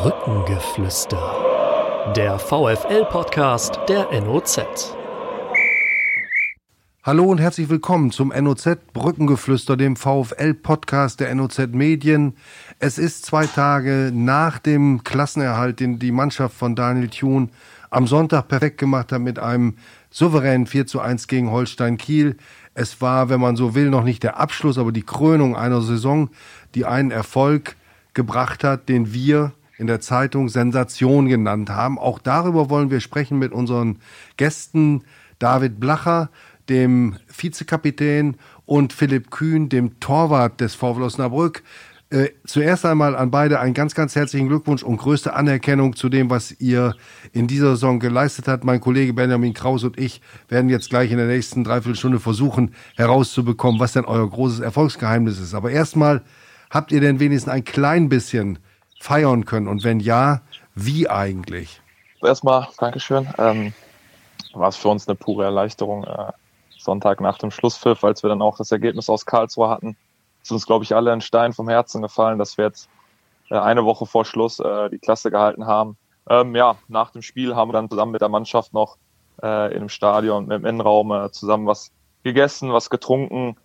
Brückengeflüster. Der VFL-Podcast der NOZ. Hallo und herzlich willkommen zum NOZ Brückengeflüster, dem VfL-Podcast der NOZ Medien. Es ist zwei Tage nach dem Klassenerhalt, den die Mannschaft von Daniel Thun am Sonntag perfekt gemacht hat mit einem souveränen 4 zu 1 gegen Holstein Kiel. Es war, wenn man so will, noch nicht der Abschluss, aber die Krönung einer Saison, die einen Erfolg gebracht hat, den wir in der Zeitung Sensation genannt haben. Auch darüber wollen wir sprechen mit unseren Gästen David Blacher, dem Vizekapitän und Philipp Kühn, dem Torwart des VfL Osnabrück. Äh, zuerst einmal an beide einen ganz, ganz herzlichen Glückwunsch und größte Anerkennung zu dem, was ihr in dieser Saison geleistet habt. Mein Kollege Benjamin Kraus und ich werden jetzt gleich in der nächsten Dreiviertelstunde versuchen herauszubekommen, was denn euer großes Erfolgsgeheimnis ist. Aber erstmal, habt ihr denn wenigstens ein klein bisschen feiern können? Und wenn ja, wie eigentlich? Erstmal, Dankeschön. Ähm, war es für uns eine pure Erleichterung. Äh, Sonntag nach dem Schlusspfiff, als wir dann auch das Ergebnis aus Karlsruhe hatten, ist uns, glaube ich, alle ein Stein vom Herzen gefallen, dass wir jetzt äh, eine Woche vor Schluss äh, die Klasse gehalten haben. Ähm, ja, nach dem Spiel haben wir dann zusammen mit der Mannschaft noch äh, im Stadion, im Innenraum äh, zusammen was gegessen, was getrunken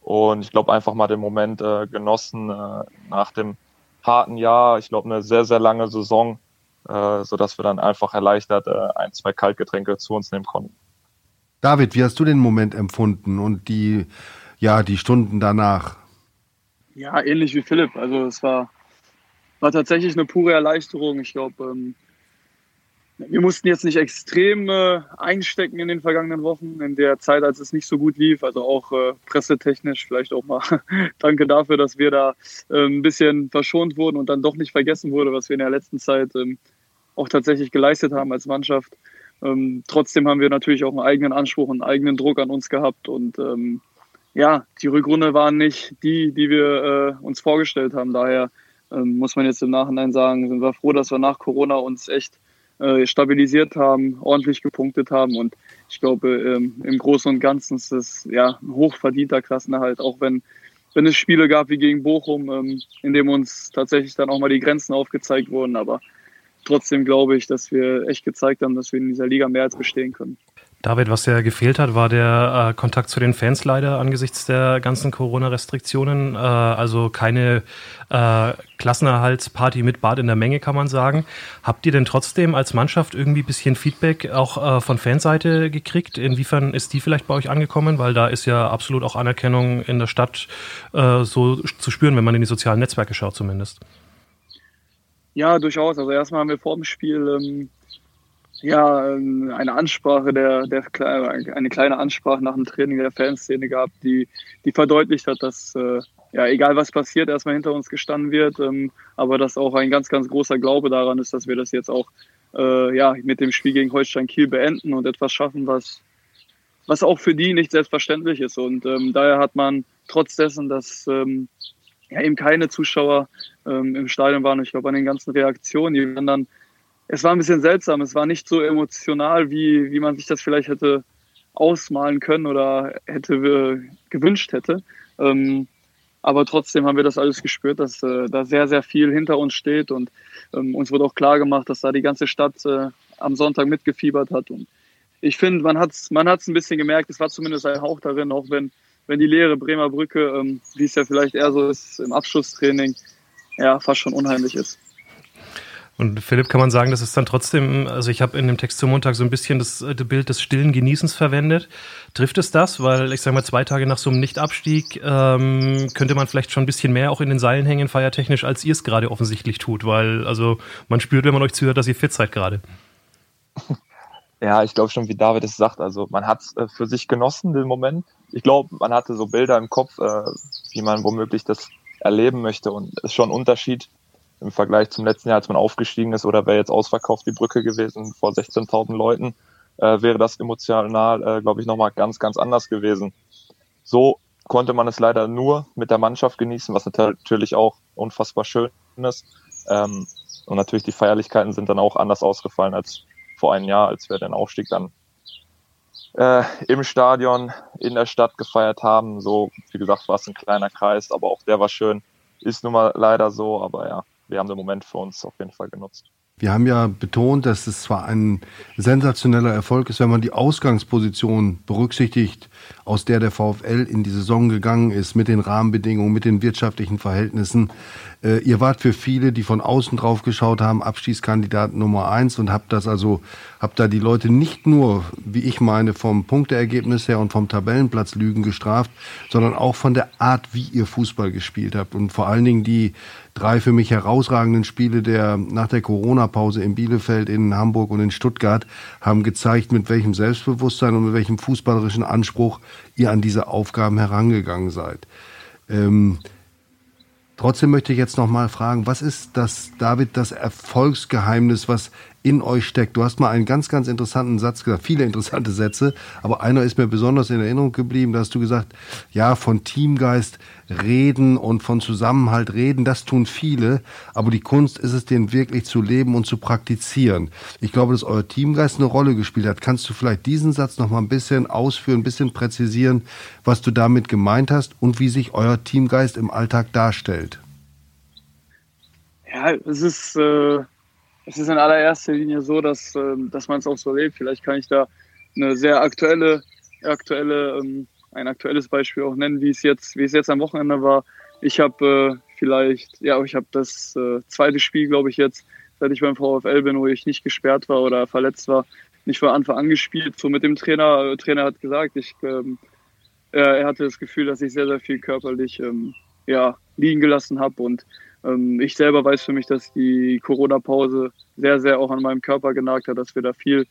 und ich glaube einfach mal den Moment äh, genossen äh, nach dem harten Jahr. Ich glaube, eine sehr, sehr lange Saison, äh, sodass wir dann einfach erleichtert äh, ein, zwei Kaltgetränke zu uns nehmen konnten. David, wie hast du den Moment empfunden und die, ja, die Stunden danach? Ja, ähnlich wie Philipp. Also es war, war tatsächlich eine pure Erleichterung. Ich glaube, ähm, wir mussten jetzt nicht extrem äh, einstecken in den vergangenen Wochen, in der Zeit, als es nicht so gut lief. Also auch äh, pressetechnisch vielleicht auch mal danke dafür, dass wir da äh, ein bisschen verschont wurden und dann doch nicht vergessen wurde, was wir in der letzten Zeit ähm, auch tatsächlich geleistet haben als Mannschaft. Ähm, trotzdem haben wir natürlich auch einen eigenen Anspruch, einen eigenen Druck an uns gehabt und ähm, ja, die Rückrunde waren nicht die, die wir äh, uns vorgestellt haben. Daher ähm, muss man jetzt im Nachhinein sagen, sind wir froh, dass wir nach Corona uns echt äh, stabilisiert haben, ordentlich gepunktet haben. Und ich glaube, ähm, im Großen und Ganzen ist es ja ein hochverdienter Klassenerhalt, auch wenn, wenn es Spiele gab wie gegen Bochum, ähm, in dem uns tatsächlich dann auch mal die Grenzen aufgezeigt wurden. Aber trotzdem glaube ich, dass wir echt gezeigt haben, dass wir in dieser Liga mehr als bestehen können. David, was ja gefehlt hat, war der äh, Kontakt zu den Fans leider angesichts der ganzen Corona-Restriktionen. Äh, also keine äh, Klassenerhaltsparty mit Bad in der Menge, kann man sagen. Habt ihr denn trotzdem als Mannschaft irgendwie ein bisschen Feedback auch äh, von Fanseite gekriegt? Inwiefern ist die vielleicht bei euch angekommen? Weil da ist ja absolut auch Anerkennung in der Stadt äh, so zu spüren, wenn man in die sozialen Netzwerke schaut zumindest. Ja, durchaus. Also erstmal haben wir vor dem Spiel ähm, ja, ähm, eine Ansprache der, der eine kleine Ansprache nach dem Training der Fanszene gehabt, die, die verdeutlicht hat, dass äh, ja egal was passiert, erstmal hinter uns gestanden wird, ähm, aber dass auch ein ganz, ganz großer Glaube daran ist, dass wir das jetzt auch äh, ja mit dem Spiel gegen Holstein Kiel beenden und etwas schaffen, was was auch für die nicht selbstverständlich ist. Und ähm, daher hat man trotz dessen, dass ähm, ja eben keine Zuschauer ähm, im Stadion waren, ich glaube an den ganzen Reaktionen, die waren dann es war ein bisschen seltsam. Es war nicht so emotional, wie, wie man sich das vielleicht hätte ausmalen können oder hätte äh, gewünscht hätte. Ähm, aber trotzdem haben wir das alles gespürt, dass äh, da sehr, sehr viel hinter uns steht und ähm, uns wurde auch klar gemacht, dass da die ganze Stadt äh, am Sonntag mitgefiebert hat. Und ich finde, man hat es man hat's ein bisschen gemerkt, es war zumindest ein Hauch darin, auch wenn, wenn die leere Bremer Brücke, ähm, wie es ja vielleicht eher so ist im Abschlusstraining, ja, fast schon unheimlich ist. Und Philipp, kann man sagen, dass es dann trotzdem, also ich habe in dem Text zum Montag so ein bisschen das, das, Bild des stillen Genießens verwendet. Trifft es das? Weil ich sage mal, zwei Tage nach so einem Nichtabstieg ähm, könnte man vielleicht schon ein bisschen mehr auch in den Seilen hängen, feiertechnisch, als ihr es gerade offensichtlich tut. Weil, also man spürt, wenn man euch zuhört, dass ihr fit seid gerade. Ja, ich glaube schon, wie David es sagt. Also man hat es äh, für sich genossen, den Moment. Ich glaube, man hatte so Bilder im Kopf, äh, wie man womöglich das erleben möchte. Und es ist schon ein Unterschied, im Vergleich zum letzten Jahr, als man aufgestiegen ist, oder wäre jetzt ausverkauft die Brücke gewesen vor 16.000 Leuten, äh, wäre das emotional, äh, glaube ich, nochmal ganz, ganz anders gewesen. So konnte man es leider nur mit der Mannschaft genießen, was natürlich auch unfassbar schön ist. Ähm, und natürlich die Feierlichkeiten sind dann auch anders ausgefallen als vor einem Jahr, als wir den Aufstieg dann äh, im Stadion in der Stadt gefeiert haben. So, wie gesagt, war es ein kleiner Kreis, aber auch der war schön. Ist nun mal leider so, aber ja, wir haben den Moment für uns auf jeden Fall genutzt. Wir haben ja betont, dass es zwar ein sensationeller Erfolg ist, wenn man die Ausgangsposition berücksichtigt, aus der der VfL in die Saison gegangen ist, mit den Rahmenbedingungen, mit den wirtschaftlichen Verhältnissen. Äh, ihr wart für viele, die von außen drauf geschaut haben, Abschießkandidat Nummer eins und habt das also, habt da die Leute nicht nur, wie ich meine, vom Punkteergebnis her und vom Tabellenplatz Lügen gestraft, sondern auch von der Art, wie ihr Fußball gespielt habt und vor allen Dingen die drei für mich herausragenden Spiele der nach der Corona-Pause in Bielefeld, in Hamburg und in Stuttgart haben gezeigt, mit welchem Selbstbewusstsein und mit welchem fußballerischen Anspruch ihr an diese Aufgaben herangegangen seid. Ähm, Trotzdem möchte ich jetzt noch mal fragen, was ist das, David, das Erfolgsgeheimnis, was in euch steckt? Du hast mal einen ganz, ganz interessanten Satz gesagt, viele interessante Sätze, aber einer ist mir besonders in Erinnerung geblieben. Da hast du gesagt, ja, von Teamgeist reden und von Zusammenhalt reden, das tun viele, aber die Kunst ist es, den wirklich zu leben und zu praktizieren. Ich glaube, dass euer Teamgeist eine Rolle gespielt hat. Kannst du vielleicht diesen Satz noch mal ein bisschen ausführen, ein bisschen präzisieren, was du damit gemeint hast und wie sich euer Teamgeist im Alltag darstellt? Ja, es ist, äh, es ist in allererster Linie so, dass, äh, dass man es auch so lebt. Vielleicht kann ich da eine sehr aktuelle, aktuelle, ähm, ein aktuelles Beispiel auch nennen, wie es jetzt, wie es jetzt am Wochenende war. Ich habe äh, vielleicht, ja, ich habe das äh, zweite Spiel, glaube ich, jetzt, seit ich beim VfL bin, wo ich nicht gesperrt war oder verletzt war, nicht von Anfang an gespielt. So mit dem Trainer. Der Trainer hat gesagt, ich, ähm, er hatte das Gefühl, dass ich sehr, sehr viel körperlich ähm, ja, liegen gelassen habe und ähm, ich selber weiß für mich, dass die Corona-Pause sehr, sehr auch an meinem Körper genagt hat, dass wir da viel,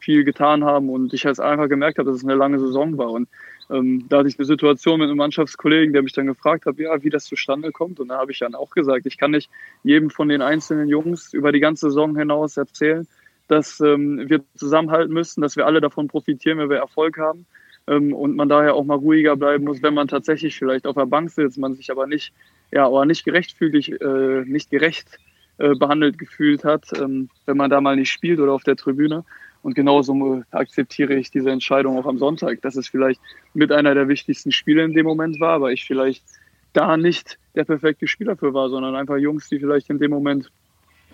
viel getan haben und ich jetzt einfach gemerkt habe, dass es eine lange Saison war. Und ähm, da hatte ich eine Situation mit einem Mannschaftskollegen, der mich dann gefragt hat, ja, wie das zustande kommt. Und da habe ich dann auch gesagt, ich kann nicht jedem von den einzelnen Jungs über die ganze Saison hinaus erzählen, dass ähm, wir zusammenhalten müssen, dass wir alle davon profitieren, wenn wir Erfolg haben ähm, und man daher auch mal ruhiger bleiben muss, wenn man tatsächlich vielleicht auf der Bank sitzt, man sich aber nicht ja, aber nicht gerechtfühlig, äh, nicht gerecht äh, behandelt gefühlt hat, ähm, wenn man da mal nicht spielt oder auf der Tribüne. Und genauso akzeptiere ich diese Entscheidung auch am Sonntag, dass es vielleicht mit einer der wichtigsten Spiele in dem Moment war, aber ich vielleicht da nicht der perfekte Spieler für war, sondern einfach Jungs, die vielleicht in dem Moment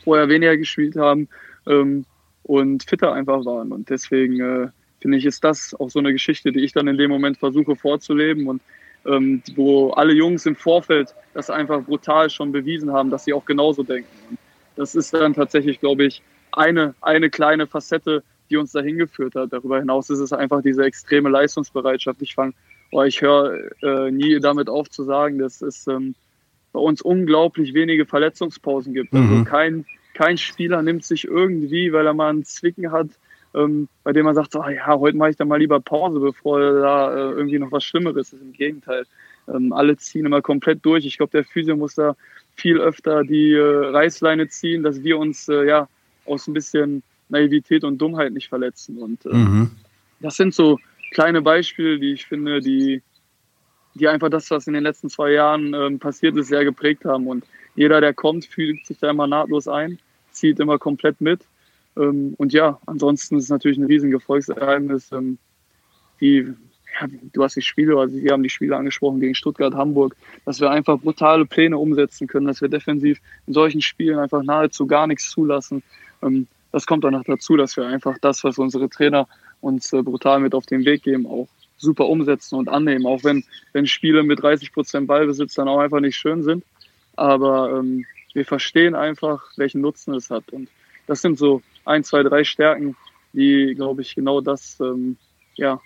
vorher weniger gespielt haben ähm, und fitter einfach waren. Und deswegen äh, finde ich, ist das auch so eine Geschichte, die ich dann in dem Moment versuche vorzuleben und ähm, wo alle Jungs im Vorfeld das einfach brutal schon bewiesen haben, dass sie auch genauso denken. Und das ist dann tatsächlich, glaube ich, eine, eine kleine Facette, die uns dahin geführt hat. Darüber hinaus ist es einfach diese extreme Leistungsbereitschaft. Ich fange, oh, ich höre äh, nie damit auf zu sagen, dass es ähm, bei uns unglaublich wenige Verletzungspausen gibt. Also mhm. Also kein, kein Spieler nimmt sich irgendwie, weil er mal einen Zwicken hat, ähm, bei dem man sagt, so, ah ja, heute mache ich dann mal lieber Pause, bevor da äh, irgendwie noch was Schlimmeres ist. Im Gegenteil, ähm, alle ziehen immer komplett durch. Ich glaube, der Physio muss da viel öfter die äh, Reißleine ziehen, dass wir uns äh, ja aus ein bisschen Naivität und Dummheit nicht verletzen. Und äh, mhm. das sind so kleine Beispiele, die ich finde, die, die einfach das, was in den letzten zwei Jahren ähm, passiert ist, sehr geprägt haben. Und jeder, der kommt, fühlt sich da immer nahtlos ein, zieht immer komplett mit. Ähm, und ja, ansonsten ist es natürlich ein riesiges Erfolgserlebnis. Ähm, die, ja, du hast die Spiele, also wir haben die Spiele angesprochen gegen Stuttgart, Hamburg, dass wir einfach brutale Pläne umsetzen können, dass wir defensiv in solchen Spielen einfach nahezu gar nichts zulassen. Ähm, das kommt dann noch dazu, dass wir einfach das, was unsere Trainer uns äh, brutal mit auf den Weg geben, auch super umsetzen und annehmen. Auch wenn, wenn Spiele mit 30 Prozent Ballbesitz dann auch einfach nicht schön sind. Aber ähm, wir verstehen einfach, welchen Nutzen es hat. Und das sind so ein, zwei, drei Stärken, die, glaube ich, genau das ähm, ja,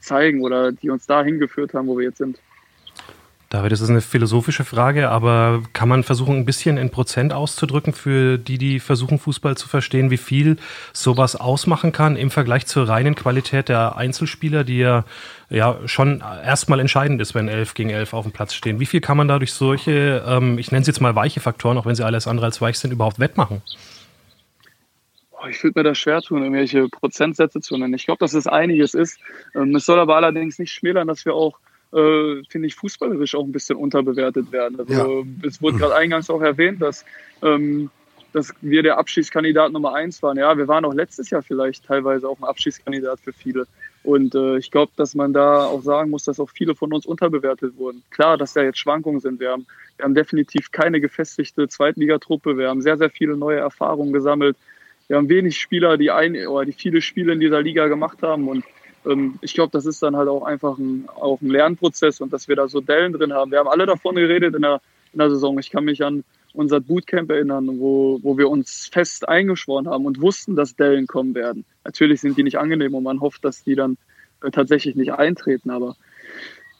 zeigen oder die uns dahin geführt haben, wo wir jetzt sind. David, das ist eine philosophische Frage, aber kann man versuchen, ein bisschen in Prozent auszudrücken für die, die versuchen, Fußball zu verstehen, wie viel sowas ausmachen kann im Vergleich zur reinen Qualität der Einzelspieler, die ja, ja schon erstmal entscheidend ist, wenn elf gegen elf auf dem Platz stehen. Wie viel kann man da durch solche, ähm, ich nenne es jetzt mal weiche Faktoren, auch wenn sie alles andere als weich sind, überhaupt wettmachen? Ich würde mir das schwer tun, irgendwelche Prozentsätze zu nennen. Ich glaube, dass es einiges ist. Ähm, es soll aber allerdings nicht schmälern, dass wir auch, äh, finde ich, fußballerisch auch ein bisschen unterbewertet werden. Also ja. es wurde gerade eingangs auch erwähnt, dass, ähm, dass wir der Abschießkandidat Nummer eins waren. Ja, wir waren auch letztes Jahr vielleicht teilweise auch ein Abschießkandidat für viele. Und äh, ich glaube, dass man da auch sagen muss, dass auch viele von uns unterbewertet wurden. Klar, dass da jetzt Schwankungen sind. Wir haben, wir haben definitiv keine gefestigte Zweitligatruppe. Wir haben sehr, sehr viele neue Erfahrungen gesammelt. Wir haben wenig Spieler, die ein oder die viele Spiele in dieser Liga gemacht haben. Und ähm, ich glaube, das ist dann halt auch einfach ein, auch ein Lernprozess und dass wir da so Dellen drin haben. Wir haben alle davon geredet in der, in der Saison. Ich kann mich an unser Bootcamp erinnern, wo, wo wir uns fest eingeschworen haben und wussten, dass Dellen kommen werden. Natürlich sind die nicht angenehm und man hofft, dass die dann äh, tatsächlich nicht eintreten, aber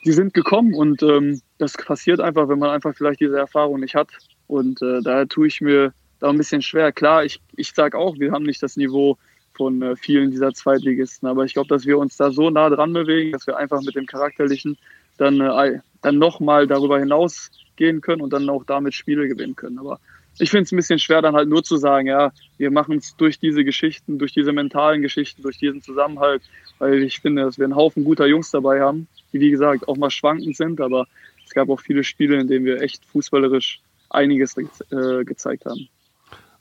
die sind gekommen und ähm, das passiert einfach, wenn man einfach vielleicht diese Erfahrung nicht hat. Und äh, daher tue ich mir da ein bisschen schwer. Klar, ich, ich sage auch, wir haben nicht das Niveau von äh, vielen dieser Zweitligisten, aber ich glaube, dass wir uns da so nah dran bewegen, dass wir einfach mit dem Charakterlichen dann, äh, dann nochmal darüber hinaus gehen können und dann auch damit Spiele gewinnen können. Aber ich finde es ein bisschen schwer, dann halt nur zu sagen, ja, wir machen es durch diese Geschichten, durch diese mentalen Geschichten, durch diesen Zusammenhalt, weil ich finde, dass wir einen Haufen guter Jungs dabei haben, die wie gesagt auch mal schwankend sind, aber es gab auch viele Spiele, in denen wir echt fußballerisch einiges äh, gezeigt haben.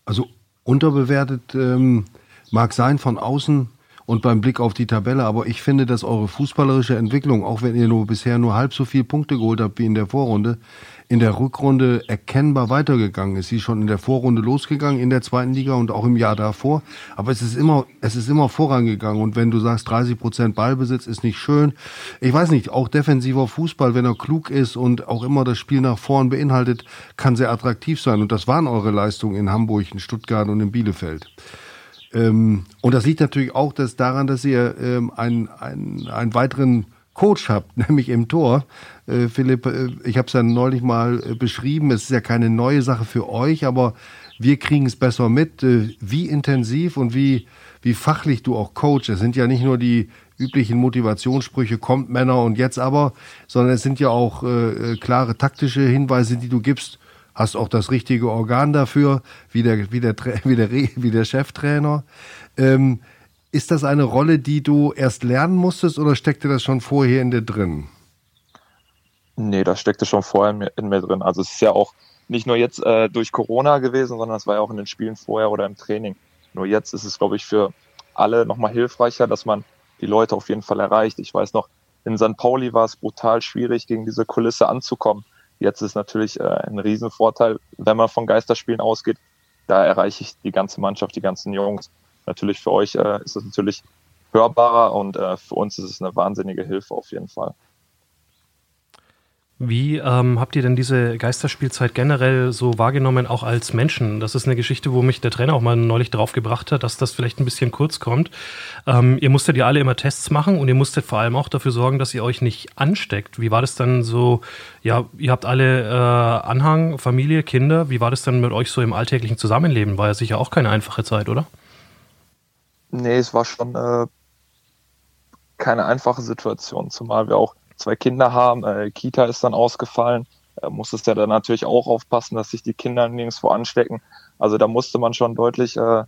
Also unterbewertet ähm, mag sein von außen, und beim Blick auf die Tabelle. Aber ich finde, dass eure fußballerische Entwicklung, auch wenn ihr nur bisher nur halb so viele Punkte geholt habt wie in der Vorrunde, in der Rückrunde erkennbar weitergegangen ist. Sie ist schon in der Vorrunde losgegangen, in der zweiten Liga und auch im Jahr davor. Aber es ist immer, es ist immer vorangegangen. Und wenn du sagst, 30 Prozent Ballbesitz ist nicht schön. Ich weiß nicht, auch defensiver Fußball, wenn er klug ist und auch immer das Spiel nach vorn beinhaltet, kann sehr attraktiv sein. Und das waren eure Leistungen in Hamburg, in Stuttgart und in Bielefeld. Ähm, und das liegt natürlich auch daran, dass ihr ähm, einen, einen, einen weiteren Coach habt, nämlich im Tor. Äh, Philipp, äh, ich habe es ja neulich mal äh, beschrieben, es ist ja keine neue Sache für euch, aber wir kriegen es besser mit, wie intensiv und wie, wie fachlich du auch coachst. Es sind ja nicht nur die üblichen Motivationssprüche, kommt Männer und jetzt aber, sondern es sind ja auch klare taktische Hinweise, die du gibst hast auch das richtige Organ dafür, wie der, wie der, wie der, wie der Cheftrainer. Ähm, ist das eine Rolle, die du erst lernen musstest oder steckte das schon vorher in dir drin? Nee, das steckte schon vorher in mir, in mir drin. Also es ist ja auch nicht nur jetzt äh, durch Corona gewesen, sondern es war ja auch in den Spielen vorher oder im Training. Nur jetzt ist es, glaube ich, für alle nochmal hilfreicher, dass man die Leute auf jeden Fall erreicht. Ich weiß noch, in St. Pauli war es brutal schwierig, gegen diese Kulisse anzukommen. Jetzt ist natürlich äh, ein Riesenvorteil, wenn man von Geisterspielen ausgeht. Da erreiche ich die ganze Mannschaft, die ganzen Jungs. Natürlich für euch äh, ist es natürlich hörbarer und äh, für uns ist es eine wahnsinnige Hilfe auf jeden Fall. Wie ähm, habt ihr denn diese Geisterspielzeit generell so wahrgenommen, auch als Menschen? Das ist eine Geschichte, wo mich der Trainer auch mal neulich drauf gebracht hat, dass das vielleicht ein bisschen kurz kommt. Ähm, ihr musstet ja alle immer Tests machen und ihr musstet vor allem auch dafür sorgen, dass ihr euch nicht ansteckt. Wie war das dann so? Ja, ihr habt alle äh, Anhang, Familie, Kinder. Wie war das dann mit euch so im alltäglichen Zusammenleben? War ja sicher auch keine einfache Zeit, oder? Nee, es war schon äh, keine einfache Situation, zumal wir auch zwei Kinder haben. Äh, Kita ist dann ausgefallen. Da musstest ja dann natürlich auch aufpassen, dass sich die Kinder nirgendwo anstecken. Also da musste man schon deutlich äh,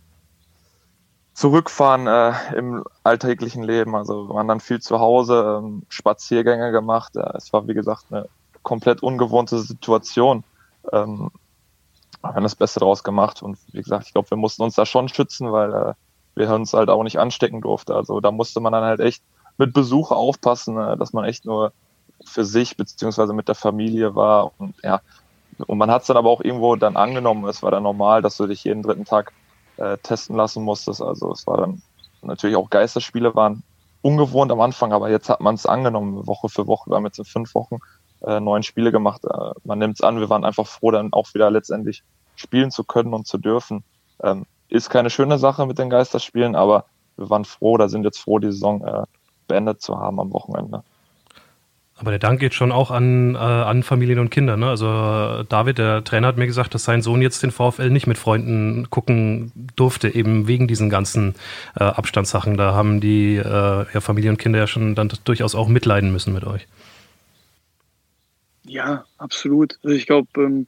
zurückfahren äh, im alltäglichen Leben. Also wir waren dann viel zu Hause, ähm, Spaziergänge gemacht. Äh, es war wie gesagt eine komplett ungewohnte Situation. Ähm, wir haben das Beste daraus gemacht und wie gesagt, ich glaube, wir mussten uns da schon schützen, weil äh, wir uns halt auch nicht anstecken durften. Also da musste man dann halt echt mit Besuch aufpassen, äh, dass man echt nur für sich beziehungsweise mit der Familie war und ja, und man hat es dann aber auch irgendwo dann angenommen. Es war dann normal, dass du dich jeden dritten Tag äh, testen lassen musstest. Also es war dann natürlich auch Geisterspiele waren ungewohnt am Anfang, aber jetzt hat man es angenommen, Woche für Woche. Wir haben jetzt in fünf Wochen äh, neun Spiele gemacht. Äh, man nimmt es an. Wir waren einfach froh, dann auch wieder letztendlich spielen zu können und zu dürfen. Ähm, ist keine schöne Sache mit den Geisterspielen, aber wir waren froh, da sind jetzt froh, die Saison äh, beendet zu haben am Wochenende. Aber der Dank geht schon auch an, äh, an Familien und Kinder. Ne? Also äh, David, der Trainer, hat mir gesagt, dass sein Sohn jetzt den VfL nicht mit Freunden gucken durfte, eben wegen diesen ganzen äh, Abstandssachen. Da haben die äh, ja, Familie und Kinder ja schon dann durchaus auch mitleiden müssen mit euch. Ja, absolut. Also ich glaube, ähm,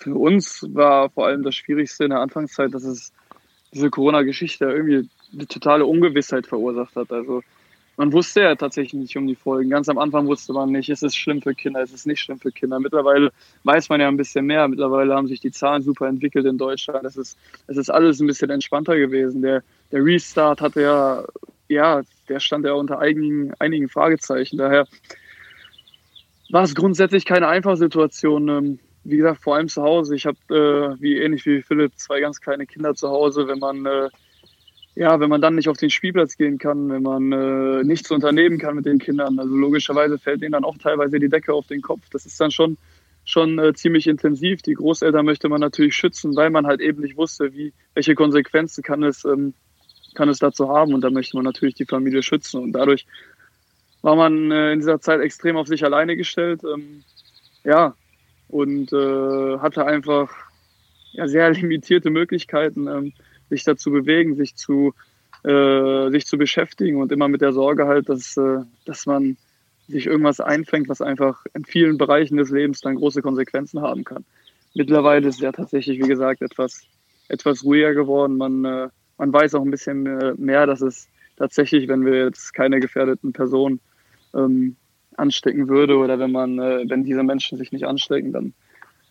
für uns war vor allem das Schwierigste in der Anfangszeit, dass es diese Corona-Geschichte irgendwie eine totale Ungewissheit verursacht hat. Also man wusste ja tatsächlich nicht um die Folgen. Ganz am Anfang wusste man nicht, ist es schlimm für Kinder, ist es nicht schlimm für Kinder. Mittlerweile weiß man ja ein bisschen mehr. Mittlerweile haben sich die Zahlen super entwickelt in Deutschland. Es ist, es ist alles ein bisschen entspannter gewesen. Der, der Restart hatte ja, ja, der stand ja unter einigen, einigen Fragezeichen. Daher war es grundsätzlich keine einfache Situation. Wie gesagt, vor allem zu Hause. Ich habe, äh, wie ähnlich wie Philipp, zwei ganz kleine Kinder zu Hause. Wenn man, äh, ja, wenn man dann nicht auf den Spielplatz gehen kann, wenn man äh, nichts unternehmen kann mit den Kindern, also logischerweise fällt denen dann auch teilweise die Decke auf den Kopf. Das ist dann schon, schon äh, ziemlich intensiv. Die Großeltern möchte man natürlich schützen, weil man halt eben nicht wusste, wie, welche Konsequenzen kann es, ähm, kann es dazu haben. Und da möchte man natürlich die Familie schützen. Und dadurch war man äh, in dieser Zeit extrem auf sich alleine gestellt. Ähm, ja, und äh, hatte einfach ja, sehr limitierte Möglichkeiten, ähm, sich da zu bewegen, sich zu, äh, sich zu beschäftigen und immer mit der Sorge halt, dass, äh, dass man sich irgendwas einfängt, was einfach in vielen Bereichen des Lebens dann große Konsequenzen haben kann. Mittlerweile ist ja tatsächlich, wie gesagt, etwas, etwas ruhiger geworden. Man, äh, man weiß auch ein bisschen mehr, dass es tatsächlich, wenn wir jetzt keine gefährdeten Personen ähm, anstecken würde oder wenn man, äh, wenn diese Menschen sich nicht anstecken, dann,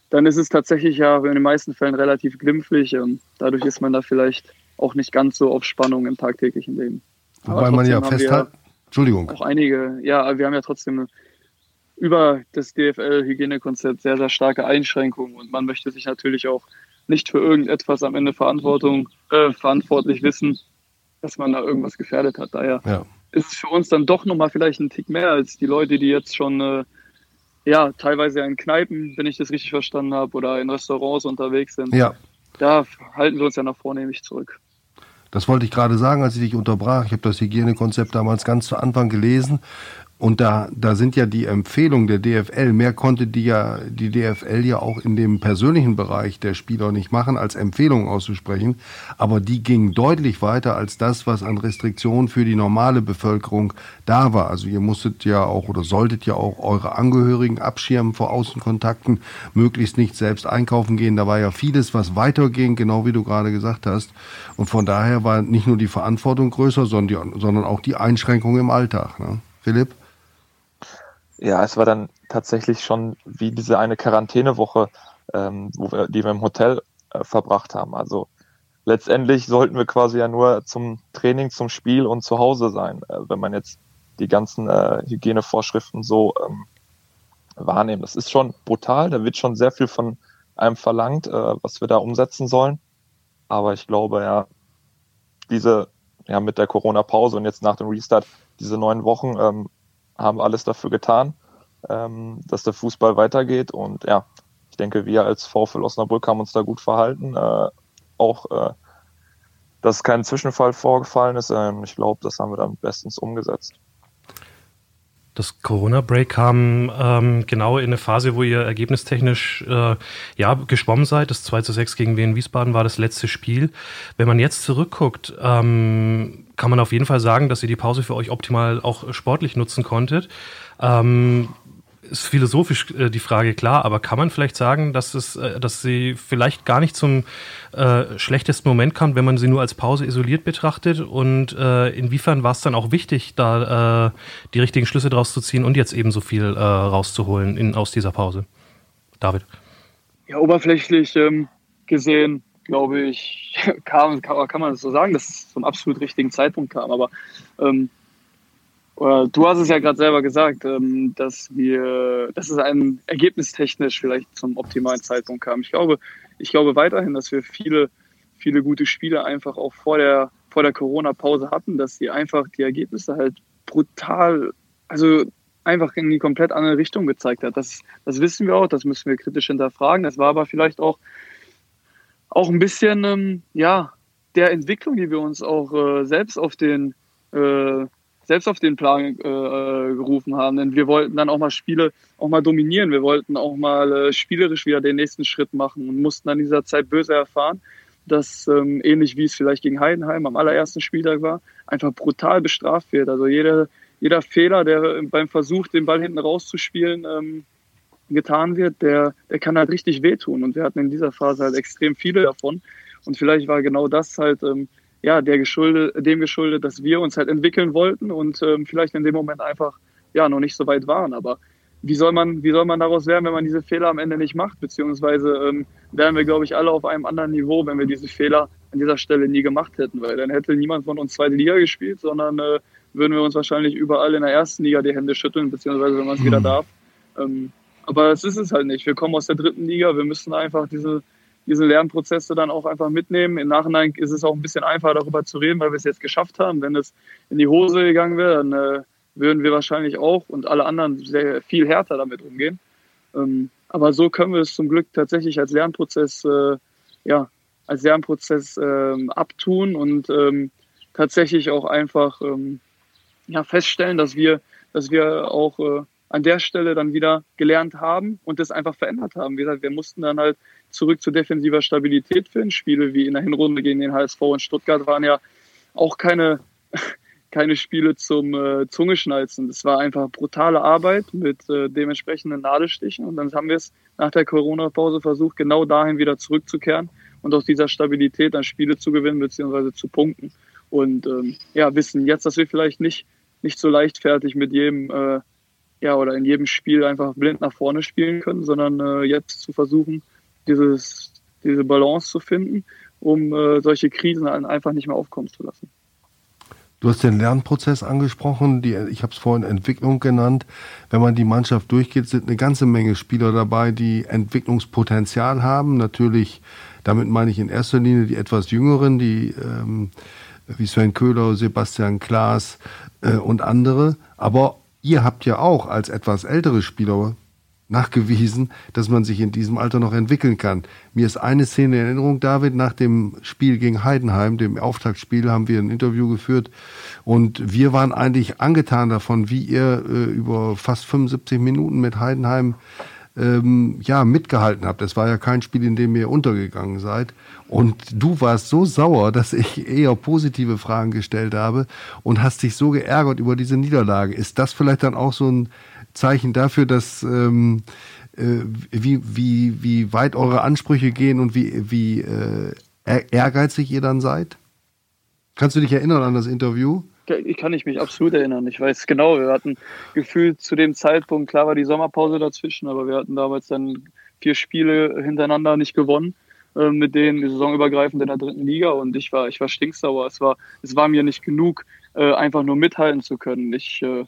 dann ist es tatsächlich ja in den meisten Fällen relativ glimpflich. und dadurch ist man da vielleicht auch nicht ganz so auf Spannung im tagtäglichen Leben. Wobei man ja festhält, Entschuldigung. Auch einige, ja, wir haben ja trotzdem über das DFL-Hygienekonzept sehr, sehr starke Einschränkungen und man möchte sich natürlich auch nicht für irgendetwas am Ende Verantwortung, äh, verantwortlich wissen, dass man da irgendwas gefährdet hat. Daher ja ist es für uns dann doch nochmal vielleicht ein Tick mehr als die Leute, die jetzt schon äh, ja teilweise in Kneipen, wenn ich das richtig verstanden habe, oder in Restaurants unterwegs sind. Ja. Da halten wir uns ja noch vornehmlich zurück. Das wollte ich gerade sagen, als ich dich unterbrach. Ich habe das Hygienekonzept damals ganz zu Anfang gelesen und da, da sind ja die Empfehlungen der DFL, mehr konnte die ja, die DFL ja auch in dem persönlichen Bereich der Spieler nicht machen, als Empfehlungen auszusprechen. Aber die gingen deutlich weiter als das, was an Restriktionen für die normale Bevölkerung da war. Also ihr musstet ja auch oder solltet ja auch eure Angehörigen abschirmen vor Außenkontakten, möglichst nicht selbst einkaufen gehen. Da war ja vieles, was weiterging, genau wie du gerade gesagt hast. Und von daher war nicht nur die Verantwortung größer, sondern, sondern auch die Einschränkung im Alltag. Ne? Philipp? Ja, es war dann tatsächlich schon wie diese eine Quarantänewoche, ähm, wir, die wir im Hotel äh, verbracht haben. Also letztendlich sollten wir quasi ja nur zum Training, zum Spiel und zu Hause sein, äh, wenn man jetzt die ganzen äh, Hygienevorschriften so ähm, wahrnehmen. Das ist schon brutal, da wird schon sehr viel von einem verlangt, äh, was wir da umsetzen sollen. Aber ich glaube, ja, diese, ja, mit der Corona-Pause und jetzt nach dem Restart, diese neun Wochen, ähm, haben alles dafür getan, ähm, dass der Fußball weitergeht. Und ja, ich denke, wir als VfL Osnabrück haben uns da gut verhalten. Äh, auch, äh, dass kein Zwischenfall vorgefallen ist. Ähm, ich glaube, das haben wir dann bestens umgesetzt. Das Corona-Break kam ähm, genau in eine Phase, wo ihr ergebnistechnisch äh, ja, geschwommen seid. Das 2 zu 6 gegen Wien Wiesbaden war das letzte Spiel. Wenn man jetzt zurückguckt, ähm, kann man auf jeden Fall sagen, dass ihr die Pause für euch optimal auch sportlich nutzen konntet. Ähm, ist philosophisch äh, die Frage klar, aber kann man vielleicht sagen, dass es, äh, dass sie vielleicht gar nicht zum äh, schlechtesten Moment kam, wenn man sie nur als Pause isoliert betrachtet? Und äh, inwiefern war es dann auch wichtig, da äh, die richtigen Schlüsse draus zu ziehen und jetzt eben so viel äh, rauszuholen in, aus dieser Pause? David. Ja, oberflächlich ähm, gesehen, glaube ich, kam, kann, man das so sagen, dass es zum absolut richtigen Zeitpunkt kam. Aber ähm, Du hast es ja gerade selber gesagt, ähm, dass wir, dass es ein ergebnistechnisch vielleicht zum optimalen Zeitpunkt kam. Ich glaube, ich glaube weiterhin, dass wir viele, viele gute Spiele einfach auch vor der, vor der Corona-Pause hatten, dass sie einfach die Ergebnisse halt brutal, also einfach in die komplett andere Richtung gezeigt hat. Das, das wissen wir auch, das müssen wir kritisch hinterfragen. Das war aber vielleicht auch, auch ein bisschen, ähm, ja, der Entwicklung, die wir uns auch äh, selbst auf den äh, selbst auf den Plan äh, äh, gerufen haben. Denn wir wollten dann auch mal Spiele auch mal dominieren. Wir wollten auch mal äh, spielerisch wieder den nächsten Schritt machen und mussten in dieser Zeit böse erfahren, dass ähm, ähnlich wie es vielleicht gegen Heidenheim am allerersten Spieltag war, einfach brutal bestraft wird. Also jeder, jeder Fehler, der beim Versuch, den Ball hinten rauszuspielen, ähm, getan wird, der, der kann halt richtig wehtun. Und wir hatten in dieser Phase halt extrem viele davon. Und vielleicht war genau das halt ähm, ja, der geschuldet, dem geschuldet, dass wir uns halt entwickeln wollten und ähm, vielleicht in dem Moment einfach ja noch nicht so weit waren. Aber wie soll man, wie soll man daraus lernen, wenn man diese Fehler am Ende nicht macht? Beziehungsweise ähm, wären wir, glaube ich, alle auf einem anderen Niveau, wenn wir diese Fehler an dieser Stelle nie gemacht hätten, weil dann hätte niemand von uns zweite Liga gespielt, sondern äh, würden wir uns wahrscheinlich überall in der ersten Liga die Hände schütteln, beziehungsweise wenn man es mhm. wieder darf. Ähm, aber es ist es halt nicht. Wir kommen aus der dritten Liga, wir müssen einfach diese, diese Lernprozesse dann auch einfach mitnehmen. Im Nachhinein ist es auch ein bisschen einfacher darüber zu reden, weil wir es jetzt geschafft haben. Wenn es in die Hose gegangen wäre, dann äh, würden wir wahrscheinlich auch und alle anderen sehr viel härter damit umgehen. Ähm, aber so können wir es zum Glück tatsächlich als Lernprozess, äh, ja, als Lernprozess ähm, abtun und ähm, tatsächlich auch einfach ähm, ja, feststellen, dass wir, dass wir auch äh, an der Stelle dann wieder gelernt haben und das einfach verändert haben. Wie gesagt, wir mussten dann halt zurück zu defensiver Stabilität finden. Spiele wie in der Hinrunde gegen den HSV in Stuttgart waren ja auch keine, keine Spiele zum äh, Zungeschnalzen. Das war einfach brutale Arbeit mit äh, dementsprechenden Nadelstichen. Und dann haben wir es nach der Corona-Pause versucht, genau dahin wieder zurückzukehren und aus dieser Stabilität dann Spiele zu gewinnen bzw. zu punkten. Und ähm, ja, wissen jetzt, dass wir vielleicht nicht, nicht so leichtfertig mit jedem äh, ja, oder in jedem Spiel einfach blind nach vorne spielen können, sondern äh, jetzt zu versuchen, dieses, diese Balance zu finden, um äh, solche Krisen einfach nicht mehr aufkommen zu lassen. Du hast den Lernprozess angesprochen, die, ich habe es vorhin Entwicklung genannt. Wenn man die Mannschaft durchgeht, sind eine ganze Menge Spieler dabei, die Entwicklungspotenzial haben. Natürlich, damit meine ich in erster Linie die etwas jüngeren, die ähm, wie Sven Köhler, Sebastian Klaas äh, und andere. Aber ihr habt ja auch als etwas ältere Spieler nachgewiesen, dass man sich in diesem Alter noch entwickeln kann. Mir ist eine Szene in Erinnerung, David, nach dem Spiel gegen Heidenheim, dem Auftaktspiel, haben wir ein Interview geführt und wir waren eigentlich angetan davon, wie ihr äh, über fast 75 Minuten mit Heidenheim ähm, ja, mitgehalten habt. Das war ja kein Spiel, in dem ihr untergegangen seid. Und du warst so sauer, dass ich eher positive Fragen gestellt habe und hast dich so geärgert über diese Niederlage. Ist das vielleicht dann auch so ein Zeichen dafür, dass ähm, äh, wie, wie, wie weit eure Ansprüche gehen und wie, wie äh, ehrgeizig ihr dann seid? Kannst du dich erinnern an das Interview? Ich kann ich mich absolut erinnern. Ich weiß genau, wir hatten gefühlt zu dem Zeitpunkt, klar war die Sommerpause dazwischen, aber wir hatten damals dann vier Spiele hintereinander nicht gewonnen, äh, mit denen die saisonübergreifend in der dritten Liga und ich war, ich war stinksauer. Es war, es war mir nicht genug, äh, einfach nur mithalten zu können. Ich, äh,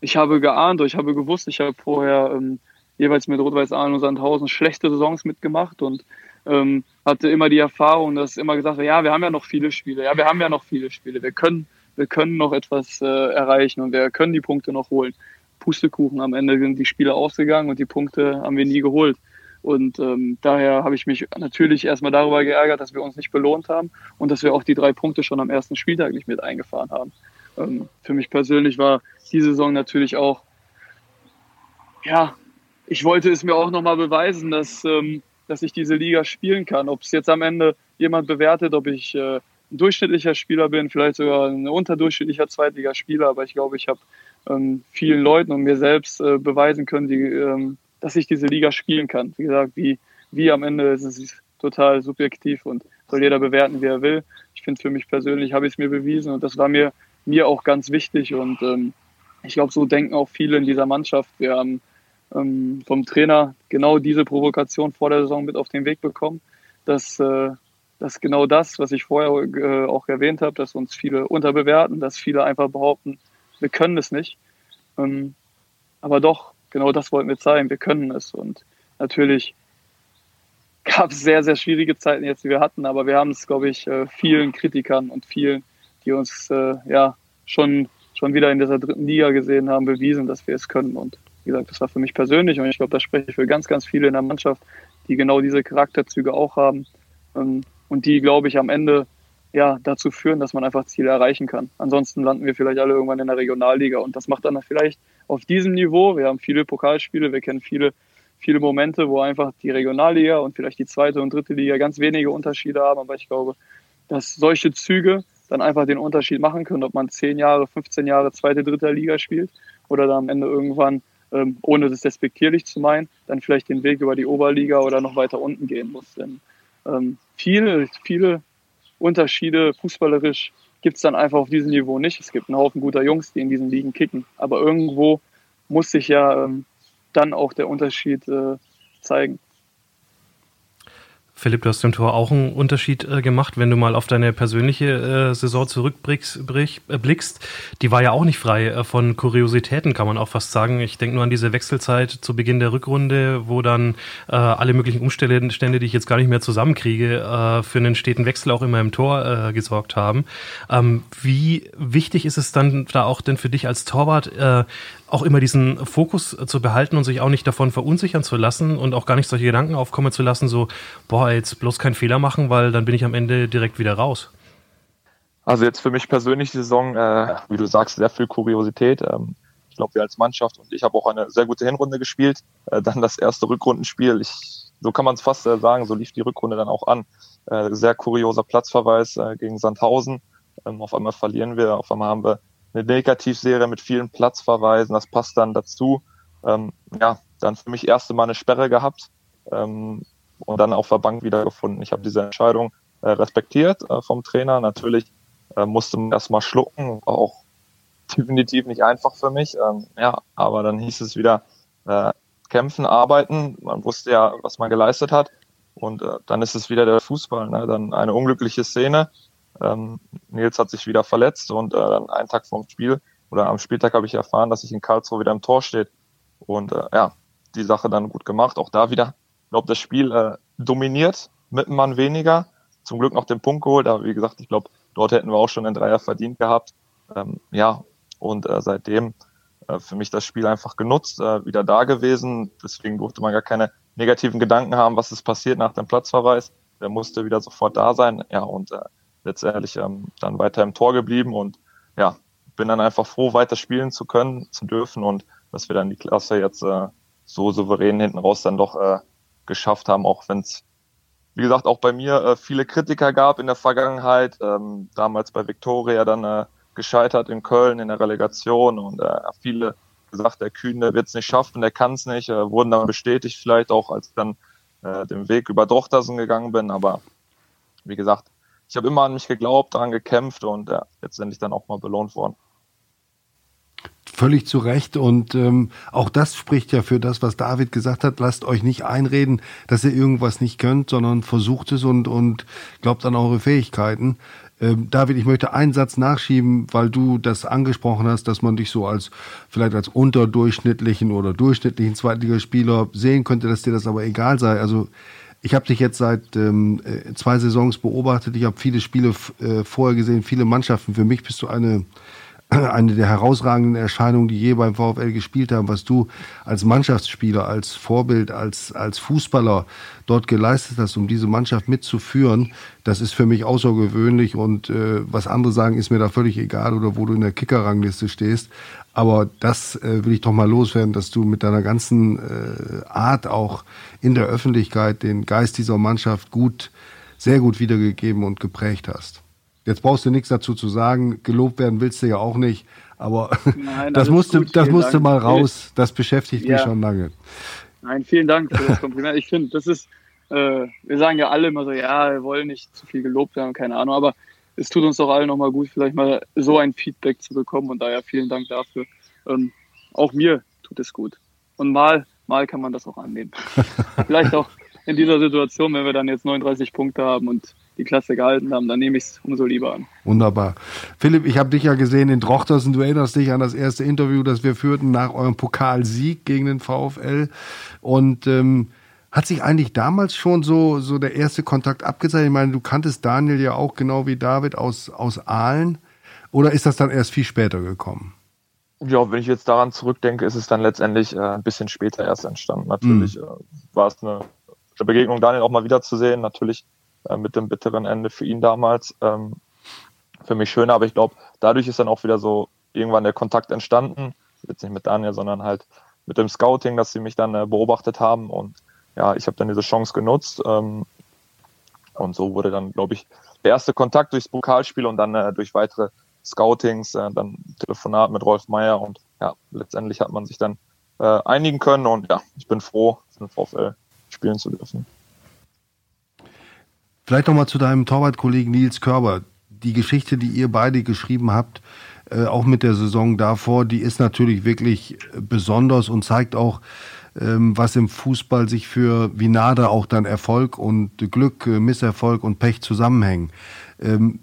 ich habe geahnt, ich habe gewusst, ich habe vorher ähm, jeweils mit Rot-Weiß Aalen und Sandhausen schlechte Saisons mitgemacht und ähm, hatte immer die Erfahrung, dass immer gesagt wird, ja, wir haben ja noch viele Spiele, ja, wir haben ja noch viele Spiele, wir können wir können noch etwas äh, erreichen und wir können die Punkte noch holen. Pustekuchen, am Ende sind die Spiele ausgegangen und die Punkte haben wir nie geholt. Und ähm, daher habe ich mich natürlich erstmal darüber geärgert, dass wir uns nicht belohnt haben und dass wir auch die drei Punkte schon am ersten Spieltag nicht mit eingefahren haben. Ähm, für mich persönlich war die Saison natürlich auch, ja, ich wollte es mir auch nochmal beweisen, dass, ähm, dass ich diese Liga spielen kann. Ob es jetzt am Ende jemand bewertet, ob ich äh, ein durchschnittlicher Spieler bin, vielleicht sogar ein unterdurchschnittlicher Zweitligaspieler, aber ich glaube, ich habe ähm, vielen Leuten und mir selbst äh, beweisen können, die, ähm, dass ich diese Liga spielen kann. Wie gesagt, wie, wie am Ende ist es total subjektiv und soll jeder bewerten, wie er will. Ich finde, für mich persönlich habe ich es mir bewiesen und das war mir, mir auch ganz wichtig und ähm, ich glaube, so denken auch viele in dieser Mannschaft. Wir haben ähm, vom Trainer genau diese Provokation vor der Saison mit auf den Weg bekommen, dass äh, dass genau das, was ich vorher äh, auch erwähnt habe, dass uns viele unterbewerten, dass viele einfach behaupten, wir können es nicht. Ähm, aber doch, genau das wollten wir zeigen, wir können es. Und natürlich gab es sehr, sehr schwierige Zeiten jetzt, die wir hatten, aber wir haben es, glaube ich, äh, vielen Kritikern und vielen, die uns äh, ja schon, schon wieder in dieser dritten Liga gesehen haben, bewiesen, dass wir es können. Und wie gesagt, das war für mich persönlich und ich glaube, da spreche ich für ganz, ganz viele in der Mannschaft, die genau diese Charakterzüge auch haben. Ähm, und die, glaube ich, am Ende ja, dazu führen, dass man einfach Ziele erreichen kann. Ansonsten landen wir vielleicht alle irgendwann in der Regionalliga und das macht dann vielleicht auf diesem Niveau, wir haben viele Pokalspiele, wir kennen viele, viele Momente, wo einfach die Regionalliga und vielleicht die zweite und dritte Liga ganz wenige Unterschiede haben, aber ich glaube, dass solche Züge dann einfach den Unterschied machen können, ob man zehn Jahre, 15 Jahre zweite, dritte Liga spielt oder dann am Ende irgendwann, ähm, ohne das despektierlich zu meinen, dann vielleicht den Weg über die Oberliga oder noch weiter unten gehen muss. Denn ähm, viele, viele Unterschiede fußballerisch gibt es dann einfach auf diesem Niveau nicht. Es gibt einen Haufen guter Jungs, die in diesen Ligen kicken. Aber irgendwo muss sich ja ähm, dann auch der Unterschied äh, zeigen. Philipp, du hast im Tor auch einen Unterschied äh, gemacht, wenn du mal auf deine persönliche äh, Saison zurückblickst. Äh. Die war ja auch nicht frei äh, von Kuriositäten, kann man auch fast sagen. Ich denke nur an diese Wechselzeit zu Beginn der Rückrunde, wo dann äh, alle möglichen Umstände, die ich jetzt gar nicht mehr zusammenkriege, für einen steten Wechsel auch immer im Tor gesorgt haben. Ähm, wie wichtig ist es dann da auch denn für dich als Torwart, auch immer diesen Fokus zu behalten und sich auch nicht davon verunsichern zu lassen und auch gar nicht solche Gedanken aufkommen zu lassen, so, boah, jetzt bloß keinen Fehler machen, weil dann bin ich am Ende direkt wieder raus. Also jetzt für mich persönlich die Saison, äh, wie du sagst, sehr viel Kuriosität. Ähm, ich glaube, wir als Mannschaft und ich habe auch eine sehr gute Hinrunde gespielt. Äh, dann das erste Rückrundenspiel. Ich, so kann man es fast äh, sagen, so lief die Rückrunde dann auch an. Äh, sehr kurioser Platzverweis äh, gegen Sandhausen. Ähm, auf einmal verlieren wir, auf einmal haben wir eine Negativserie mit vielen Platzverweisen, das passt dann dazu. Ähm, ja, dann für mich erste Mal eine Sperre gehabt ähm, und dann auf der Bank wiedergefunden. Ich habe diese Entscheidung äh, respektiert äh, vom Trainer. Natürlich äh, musste man erstmal schlucken, war auch definitiv nicht einfach für mich. Ähm, ja, aber dann hieß es wieder äh, kämpfen, arbeiten. Man wusste ja, was man geleistet hat. Und äh, dann ist es wieder der Fußball. Ne? Dann eine unglückliche Szene ähm, Nils hat sich wieder verletzt und äh, dann einen Tag vorm Spiel oder am Spieltag habe ich erfahren, dass ich in Karlsruhe wieder im Tor steht. Und äh, ja, die Sache dann gut gemacht. Auch da wieder, ich glaube, das Spiel äh, dominiert mit einem Mann weniger. Zum Glück noch den Punkt geholt, aber wie gesagt, ich glaube, dort hätten wir auch schon den Dreier verdient gehabt. Ähm, ja, und äh, seitdem äh, für mich das Spiel einfach genutzt, äh, wieder da gewesen. Deswegen durfte man gar keine negativen Gedanken haben, was ist passiert nach dem Platzverweis. Der musste wieder sofort da sein. Ja, und äh, letztendlich ähm, dann weiter im Tor geblieben und ja, bin dann einfach froh, weiter spielen zu können, zu dürfen und dass wir dann die Klasse jetzt äh, so souverän hinten raus dann doch äh, geschafft haben, auch wenn es, wie gesagt, auch bei mir äh, viele Kritiker gab in der Vergangenheit, ähm, damals bei Viktoria dann äh, gescheitert in Köln in der Relegation und äh, viele gesagt, der Kühne wird es nicht schaffen, der kann es nicht, äh, wurden dann bestätigt vielleicht auch, als ich dann äh, den Weg über Drochtersen gegangen bin, aber wie gesagt, ich habe immer an mich geglaubt, daran gekämpft und ja, letztendlich dann auch mal belohnt worden. Völlig zu Recht und ähm, auch das spricht ja für das, was David gesagt hat. Lasst euch nicht einreden, dass ihr irgendwas nicht könnt, sondern versucht es und, und glaubt an eure Fähigkeiten. Ähm, David, ich möchte einen Satz nachschieben, weil du das angesprochen hast, dass man dich so als vielleicht als unterdurchschnittlichen oder durchschnittlichen Zweitligaspieler sehen könnte, dass dir das aber egal sei. Also ich habe dich jetzt seit ähm, äh, zwei Saisons beobachtet. Ich habe viele Spiele äh, vorher gesehen, viele Mannschaften. Für mich bist du eine eine der herausragenden Erscheinungen, die je beim VfL gespielt haben, was du als Mannschaftsspieler, als Vorbild, als, als Fußballer dort geleistet hast, um diese Mannschaft mitzuführen, das ist für mich außergewöhnlich und äh, was andere sagen, ist mir da völlig egal oder wo du in der Kickerrangliste stehst. Aber das äh, will ich doch mal loswerden, dass du mit deiner ganzen äh, Art auch in der Öffentlichkeit den Geist dieser Mannschaft gut, sehr gut wiedergegeben und geprägt hast. Jetzt brauchst du nichts dazu zu sagen. Gelobt werden willst du ja auch nicht. Aber Nein, das musste, gut, das musste mal raus. Das beschäftigt ja. mich schon lange. Nein, vielen Dank für das Kompliment. Ich finde, das ist, äh, wir sagen ja alle immer so, ja, wir wollen nicht zu viel gelobt werden, keine Ahnung, aber es tut uns doch allen nochmal gut, vielleicht mal so ein Feedback zu bekommen und daher vielen Dank dafür. Ähm, auch mir tut es gut. Und mal, mal kann man das auch annehmen. vielleicht auch in dieser Situation, wenn wir dann jetzt 39 Punkte haben und die Klasse gehalten haben, dann nehme ich es umso lieber an. Wunderbar. Philipp, ich habe dich ja gesehen in Drochtersen. Du erinnerst dich an das erste Interview, das wir führten nach eurem Pokalsieg gegen den VfL. Und ähm, hat sich eigentlich damals schon so, so der erste Kontakt abgezeichnet? Ich meine, du kanntest Daniel ja auch genau wie David aus, aus Aalen. Oder ist das dann erst viel später gekommen? Ja, wenn ich jetzt daran zurückdenke, ist es dann letztendlich äh, ein bisschen später erst entstanden. Natürlich mhm. äh, war es eine, Begegnung, Daniel auch mal wiederzusehen. Natürlich äh, mit dem bitteren Ende für ihn damals. Ähm, für mich schön, aber ich glaube, dadurch ist dann auch wieder so irgendwann der Kontakt entstanden. Jetzt nicht mit Daniel, sondern halt mit dem Scouting, dass sie mich dann äh, beobachtet haben und ja, ich habe dann diese Chance genutzt ähm, und so wurde dann, glaube ich, der erste Kontakt durchs Pokalspiel und dann äh, durch weitere Scoutings, äh, dann Telefonat mit Rolf Meyer und ja, letztendlich hat man sich dann äh, einigen können und ja, ich bin froh, für den VfL spielen zu dürfen. Vielleicht nochmal zu deinem Torwartkollegen Nils Körber. Die Geschichte, die ihr beide geschrieben habt, äh, auch mit der Saison davor, die ist natürlich wirklich besonders und zeigt auch, was im Fußball sich für wie Nada auch dann Erfolg und Glück, äh, Misserfolg und Pech zusammenhängen. Ähm,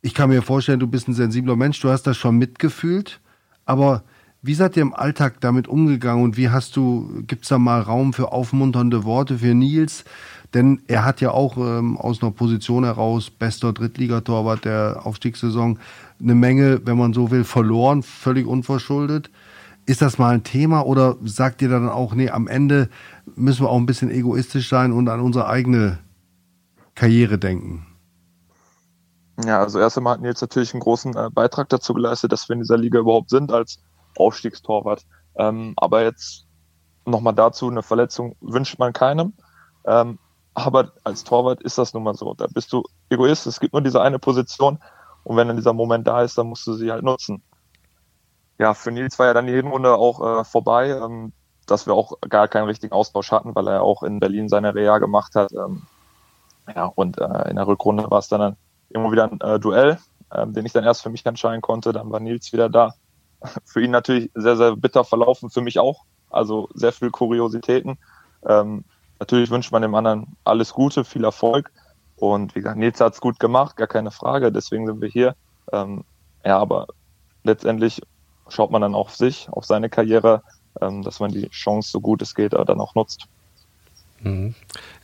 ich kann mir vorstellen, du bist ein sensibler Mensch, du hast das schon mitgefühlt, aber wie seid ihr im Alltag damit umgegangen und wie hast du, gibt es da mal Raum für aufmunternde Worte für Nils? Denn er hat ja auch ähm, aus einer Position heraus, bester Drittligatorwart der Aufstiegssaison, eine Menge, wenn man so will, verloren, völlig unverschuldet. Ist das mal ein Thema oder sagt ihr dann auch, nee, am Ende müssen wir auch ein bisschen egoistisch sein und an unsere eigene Karriere denken? Ja, also erst einmal hat Nils natürlich einen großen äh, Beitrag dazu geleistet, dass wir in dieser Liga überhaupt sind als Aufstiegstorwart. Ähm, aber jetzt nochmal dazu, eine Verletzung wünscht man keinem. Ähm, aber als Torwart ist das nun mal so. Da bist du Egoist. Es gibt nur diese eine Position. Und wenn dann dieser Moment da ist, dann musst du sie halt nutzen. Ja, für Nils war ja dann die Hinrunde auch äh, vorbei, ähm, dass wir auch gar keinen richtigen Austausch hatten, weil er auch in Berlin seine Reha gemacht hat. Ähm, ja, und äh, in der Rückrunde war es dann, immer wieder ein äh, Duell, äh, den ich dann erst für mich entscheiden konnte. Dann war Nils wieder da. Für ihn natürlich sehr, sehr bitter verlaufen, für mich auch. Also sehr viel Kuriositäten. Ähm, natürlich wünscht man dem anderen alles Gute, viel Erfolg. Und wie gesagt, Nils hat es gut gemacht, gar keine Frage. Deswegen sind wir hier. Ähm, ja, aber letztendlich schaut man dann auf sich, auf seine Karriere, ähm, dass man die Chance, so gut es geht, dann auch nutzt. Mhm.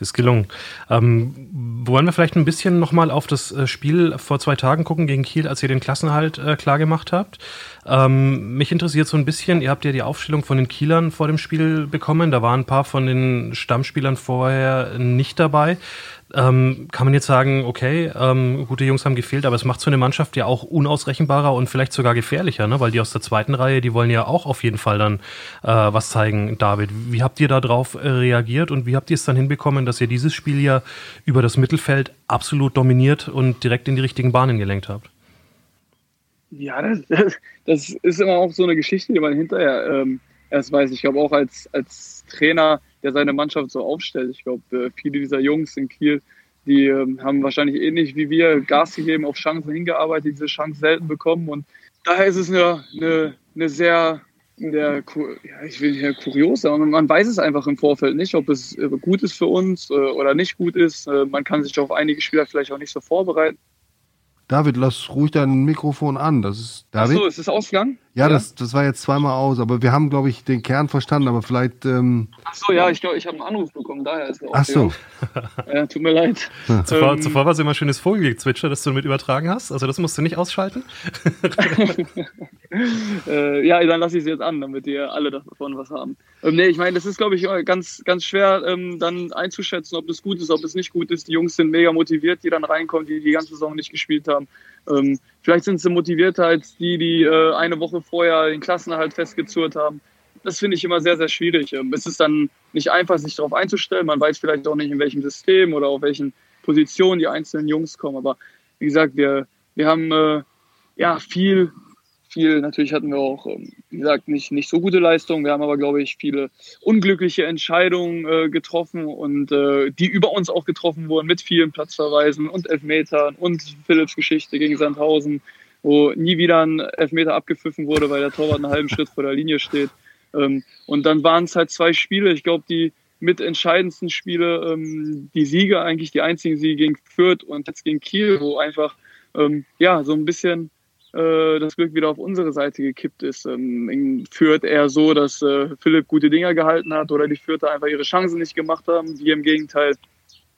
Ist gelungen. Ähm, wollen wir vielleicht ein bisschen nochmal auf das äh, Spiel vor zwei Tagen gucken gegen Kiel, als ihr den Klassenhalt äh, klar habt? Ähm, mich interessiert so ein bisschen, ihr habt ja die Aufstellung von den Kielern vor dem Spiel bekommen. Da waren ein paar von den Stammspielern vorher nicht dabei. Ähm, kann man jetzt sagen, okay, ähm, gute Jungs haben gefehlt, aber es macht so eine Mannschaft ja auch unausrechenbarer und vielleicht sogar gefährlicher, ne? weil die aus der zweiten Reihe, die wollen ja auch auf jeden Fall dann äh, was zeigen, David. Wie habt ihr darauf äh, reagiert und wie habt ihr es dann hinbekommen, dass ihr dieses Spiel ja über das Mittelfeld absolut dominiert und direkt in die richtigen Bahnen gelenkt habt? Ja, das, das ist immer auch so eine Geschichte, die man hinterher ähm, erst weiß. Ich glaube auch als, als Trainer der seine Mannschaft so aufstellt. Ich glaube, äh, viele dieser Jungs in Kiel, die ähm, haben wahrscheinlich ähnlich wie wir Gas gegeben, auf Chancen hingearbeitet, diese Chance selten bekommen. Und daher ist es eine, eine, eine sehr, der, ja, ich will nicht kurios, aber man weiß es einfach im Vorfeld nicht, ob es äh, gut ist für uns äh, oder nicht gut ist. Man kann sich auf einige Spieler vielleicht auch nicht so vorbereiten. David, lass ruhig dein Mikrofon an. Das ist David. Achso, ist es ausgegangen? Ja, ja, Das, das war jetzt zweimal aus, aber wir haben, glaube ich, den Kern verstanden, aber vielleicht. Ähm Ach ja, ich glaube, ich habe einen Anruf bekommen, daher ist es Ach so. ja, tut mir leid. Zuvor, ähm, zuvor war es immer schönes Vogelgezwitscher, das du mit übertragen hast. Also das musst du nicht ausschalten. äh, ja, dann lasse ich es jetzt an, damit ihr alle davon was haben. Ähm, nee, ich meine, das ist, glaube ich, ganz, ganz schwer ähm, dann einzuschätzen, ob das gut ist, ob es nicht gut ist. Die Jungs sind mega motiviert, die dann reinkommen, die die ganze Saison nicht gespielt haben. Ähm, vielleicht sind sie motivierter als die, die äh, eine Woche vorher den Klassenerhalt festgezurrt haben. Das finde ich immer sehr, sehr schwierig. Ähm, es ist dann nicht einfach, sich darauf einzustellen. Man weiß vielleicht auch nicht, in welchem System oder auf welchen Positionen die einzelnen Jungs kommen. Aber wie gesagt, wir, wir haben äh, ja viel viel, natürlich hatten wir auch, ähm, wie gesagt, nicht, nicht so gute Leistungen. Wir haben aber, glaube ich, viele unglückliche Entscheidungen äh, getroffen und äh, die über uns auch getroffen wurden mit vielen Platzverweisen und Elfmetern und Philipps Geschichte gegen Sandhausen, wo nie wieder ein Elfmeter abgepfiffen wurde, weil der Torwart einen halben Schritt vor der Linie steht. Ähm, und dann waren es halt zwei Spiele. Ich glaube, die mit entscheidendsten Spiele, ähm, die Siege, eigentlich die einzigen Siege gegen Fürth und jetzt gegen Kiel, wo einfach ähm, ja so ein bisschen äh, das Glück wieder auf unsere Seite gekippt ist. Ähm, führt eher so, dass äh, Philipp gute Dinger gehalten hat oder die Fürther einfach ihre Chancen nicht gemacht haben. Wir im Gegenteil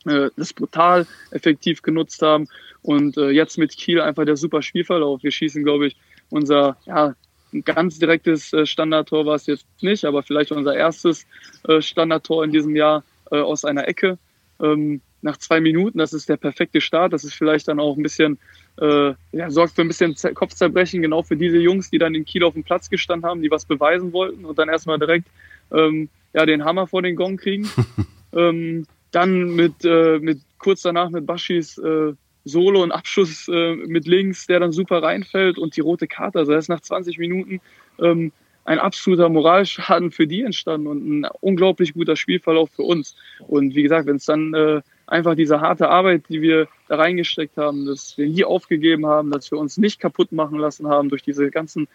äh, das brutal effektiv genutzt haben. Und äh, jetzt mit Kiel einfach der super Spielverlauf. Wir schießen, glaube ich, unser ja, ein ganz direktes äh, Standardtor war es jetzt nicht, aber vielleicht unser erstes äh, Standardtor in diesem Jahr äh, aus einer Ecke. Ähm, nach zwei Minuten, das ist der perfekte Start. Das ist vielleicht dann auch ein bisschen äh, ja, sorgt für ein bisschen Kopfzerbrechen, genau für diese Jungs, die dann in Kiel auf dem Platz gestanden haben, die was beweisen wollten und dann erstmal direkt ähm, ja, den Hammer vor den Gong kriegen. ähm, dann mit, äh, mit kurz danach mit Baschis äh, Solo und Abschuss äh, mit links, der dann super reinfällt und die rote Karte. Also erst nach 20 Minuten ähm, ein absoluter Moralschaden für die entstanden und ein unglaublich guter Spielverlauf für uns. Und wie gesagt, wenn es dann äh, einfach diese harte Arbeit, die wir da reingesteckt haben, dass wir nie aufgegeben haben, dass wir uns nicht kaputt machen lassen haben durch diese ganzen,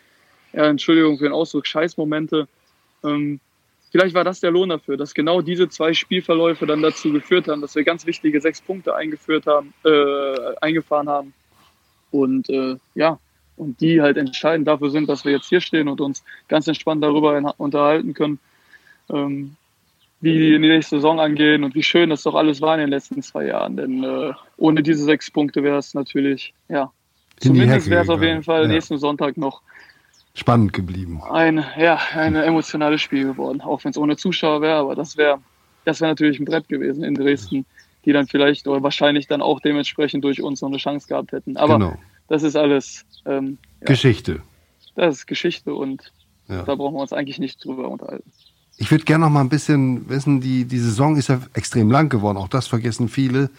ja, Entschuldigung für den Ausdruck, Scheißmomente. Ähm, vielleicht war das der Lohn dafür, dass genau diese zwei Spielverläufe dann dazu geführt haben, dass wir ganz wichtige sechs Punkte eingeführt haben, äh, eingefahren haben. Und äh, ja, und die halt entscheidend dafür sind, dass wir jetzt hier stehen und uns ganz entspannt darüber unterhalten können, ähm, wie die nächste Saison angehen und wie schön das doch alles war in den letzten zwei Jahren. Denn äh, ohne diese sechs Punkte wäre es natürlich, ja, zumindest wäre es auf jeden Fall ja. nächsten Sonntag noch spannend geblieben. Ein, ja, ein emotionales Spiel geworden, auch wenn es ohne Zuschauer wäre, aber das wäre das wäre natürlich ein Brett gewesen in Dresden, die dann vielleicht oder wahrscheinlich dann auch dementsprechend durch uns noch eine Chance gehabt hätten. Aber genau. das ist alles ähm, ja, Geschichte. Das ist Geschichte und ja. da brauchen wir uns eigentlich nicht drüber unterhalten. Ich würde gerne noch mal ein bisschen wissen, die, die Saison ist ja extrem lang geworden, auch das vergessen viele.